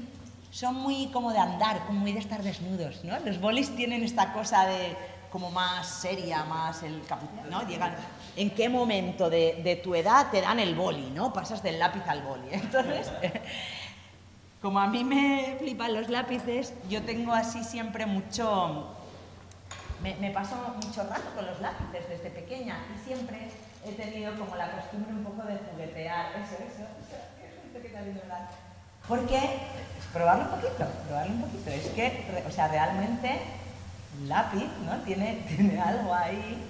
son muy como de andar, como muy de estar desnudos, ¿no? Los bolis tienen esta cosa de como más seria, más el ¿no? Llegan, ¿en qué momento de, de tu edad te dan el boli, ¿no? Pasas del lápiz al boli. Entonces, como a mí me flipan los lápices, yo tengo así siempre mucho... Me, paso mucho rato con los lápices desde pequeña y siempre he tenido como la costumbre un poco de juguetear. Eso, eso, eso. que. Porque, es probarlo un poquito, probarlo un poquito. Es que, o sea, realmente un lápiz, ¿no? Tiene, tiene algo ahí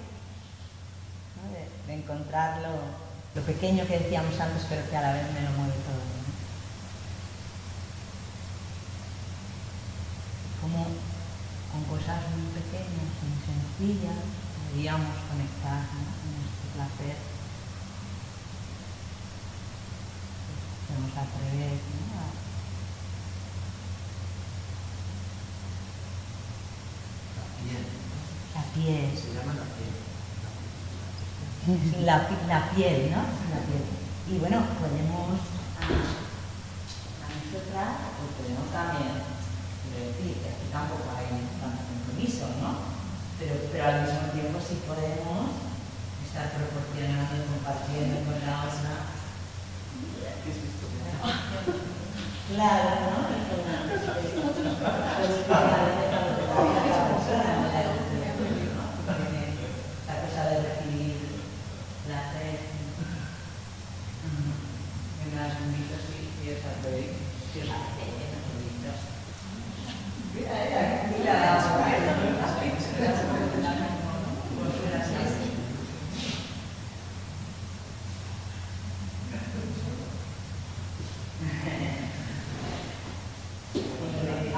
¿no? de, de encontrar lo, lo pequeño que decíamos antes, pero que a la vez me lo mueve todo. ¿No? como con cosas muy pequeñas, muy sencillas, podríamos conectar ¿no? placer. Podemos atrever ¿no? a la piel. Se llama la piel. La, pi- la piel, ¿no? La piel. Y bueno, podemos a, a nosotras, pues podemos también aquí tampoco hay tanto compromiso, ¿no? Pero, pero al mismo tiempo sí podemos estar proporcionando y compartiendo con la otra Claro, ¿no? Pues. La cosa de recibir. Venga, los bonitos y atrevéis. Si os apetece, los bonitos. Mira, mira, mira,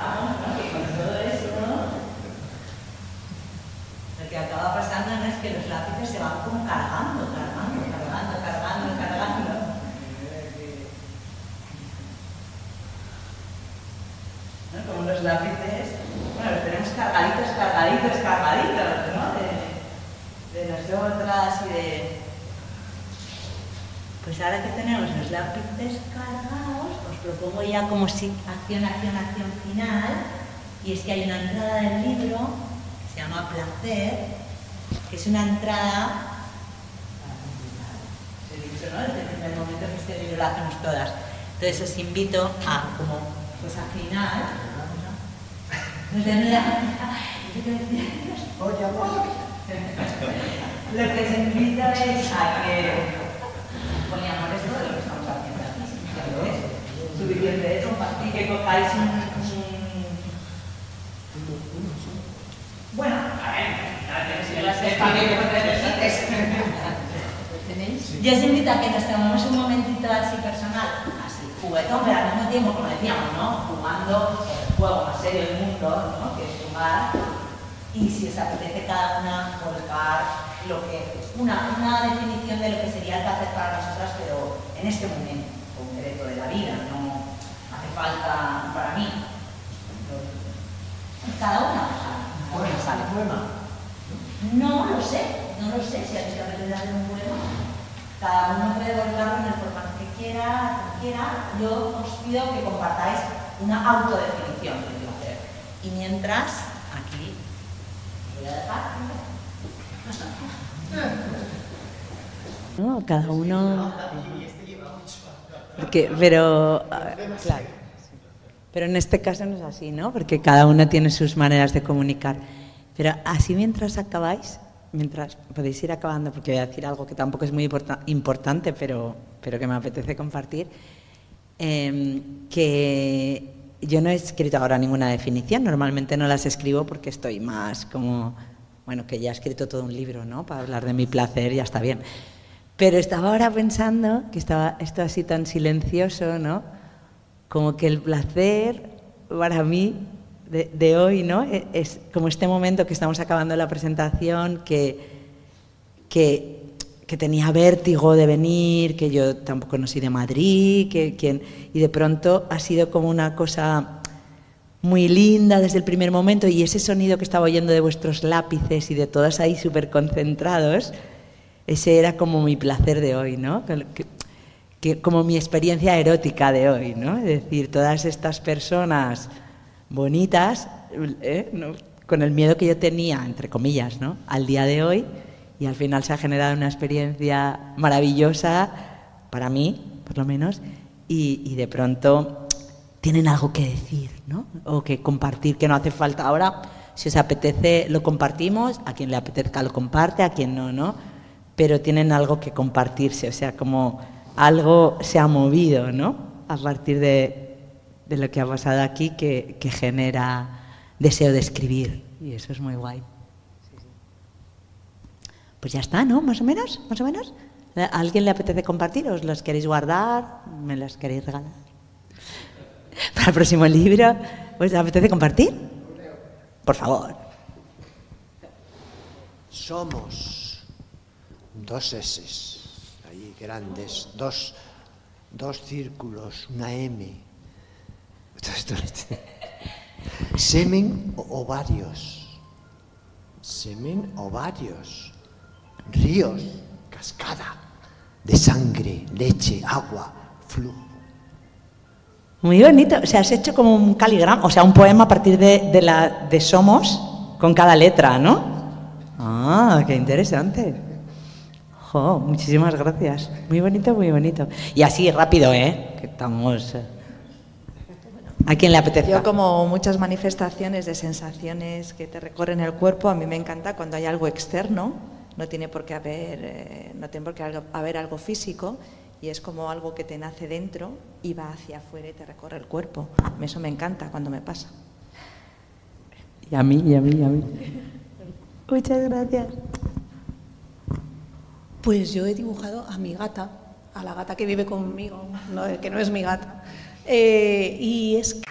Vamos, ¿no? Que con todo eso, ¿no? Lo que acaba pasando no es que los lápices se van como cargando, cargando, cargando, cargando, cargando. ¿No? Como los lápices, bueno, los tenemos cargaditos, cargaditos, cargaditos, ¿no? De, de nosotras y de... Pues ahora que tenemos los lápices cargados, os propongo ya como si acción, acción, acción final, y es que hay una entrada del libro que se llama Placer, que es una entrada, os he dicho, ¿no? Desde el primer momento que este libro lo hacemos todas. Entonces os invito a como final, la- ¿Qué te decía? Lo que os invito es a que poníamos esto de lo que estamos haciendo aquí, ¿sabes? Suficiente es compartir, que cojáis un, Bueno, a ver, si las Yo os invito a que nos tomemos un momentito así personal, juguetón, pero al mismo tiempo, como decíamos, ¿no? Jugando el juego más serio del mundo, ¿no? Que es jugar. Y si os apetece cada una colocar lo que, una, una definición de lo que sería el placer para nosotras, pero en este momento concreto de la vida, no hace falta para mí. Cada una, o sea, sale. No lo sé, no lo sé si a ti te apetece hacer un poema. Cada uno puede volcarlo en el formato que quiera, como quiera. Yo os pido que compartáis una autodefinición del placer. Y mientras, aquí, voy a dejar.
¿no? Cada uno... Porque, pero, a ver, claro. Pero en este caso no es así, ¿no? Porque cada uno tiene sus maneras de comunicar. Pero así mientras acabáis, mientras podéis ir acabando, porque voy a decir algo que tampoco es muy importa- importante, pero, pero que me apetece compartir, eh, que yo no he escrito ahora ninguna definición, normalmente no las escribo porque estoy más como, bueno, que ya he escrito todo un libro, ¿no? Para hablar de mi placer, ya está bien. Pero estaba ahora pensando que estaba esto así tan silencioso, ¿no? Como que el placer para mí de, de hoy, ¿no? E- Es como este momento que estamos acabando la presentación, que, que, que tenía vértigo de venir, que yo tampoco no soy de Madrid, que, que- y de pronto ha sido como una cosa muy linda desde el primer momento y ese sonido que estaba oyendo de vuestros lápices y de todos ahí súper concentrados, ese era como mi placer de hoy, ¿no? Que- que- como mi experiencia erótica de hoy, ¿no? Es decir, todas estas personas bonitas, ¿eh? con el miedo que yo tenía, entre comillas, ¿no? al día de hoy, y al final se ha generado una experiencia maravillosa para mí, por lo menos, y, y de pronto tienen algo que decir, ¿no? O que compartir, que no hace falta ahora. Si os apetece, lo compartimos, a quien le apetezca lo comparte, a quien no, ¿no? Pero tienen algo que compartirse, o sea, como algo se ha movido, ¿no? A partir de, de lo que ha pasado aquí, que, que genera deseo de escribir. Y eso es muy guay. Pues ya está, ¿no? Más o menos, más o menos. ¿A alguien le apetece compartir? ¿Os los queréis guardar? ¿Me los queréis regalar? Para el próximo libro, ¿os apetece compartir? Por favor.
Somos dos S, ahí grandes, dos, dos círculos, una M. Semen ovarios. Semen ovarios. Ríos, cascada, de sangre, leche, agua, flujo.
Muy bonito. O sea, has hecho como un caligrama, o sea, un poema a partir de, de la, de Somos con cada letra, ¿no? Ah, qué interesante.
Jo, muchísimas gracias. Muy bonito, muy bonito. Y así, rápido, ¿eh? Que estamos... ¿A quién le apetece?
Yo como muchas manifestaciones de sensaciones que te recorren el cuerpo, a mí me encanta cuando hay algo externo, no tiene por qué haber, eh, no tiene por qué algo- haber algo físico y es como algo que te nace dentro y va hacia afuera y te recorre el cuerpo. Eso me encanta cuando me pasa.
Y a mí, y a mí, y a mí. Muchas gracias.
Pues yo he dibujado a mi gata, a la gata que vive conmigo, no, que no es mi gata. Eh, y es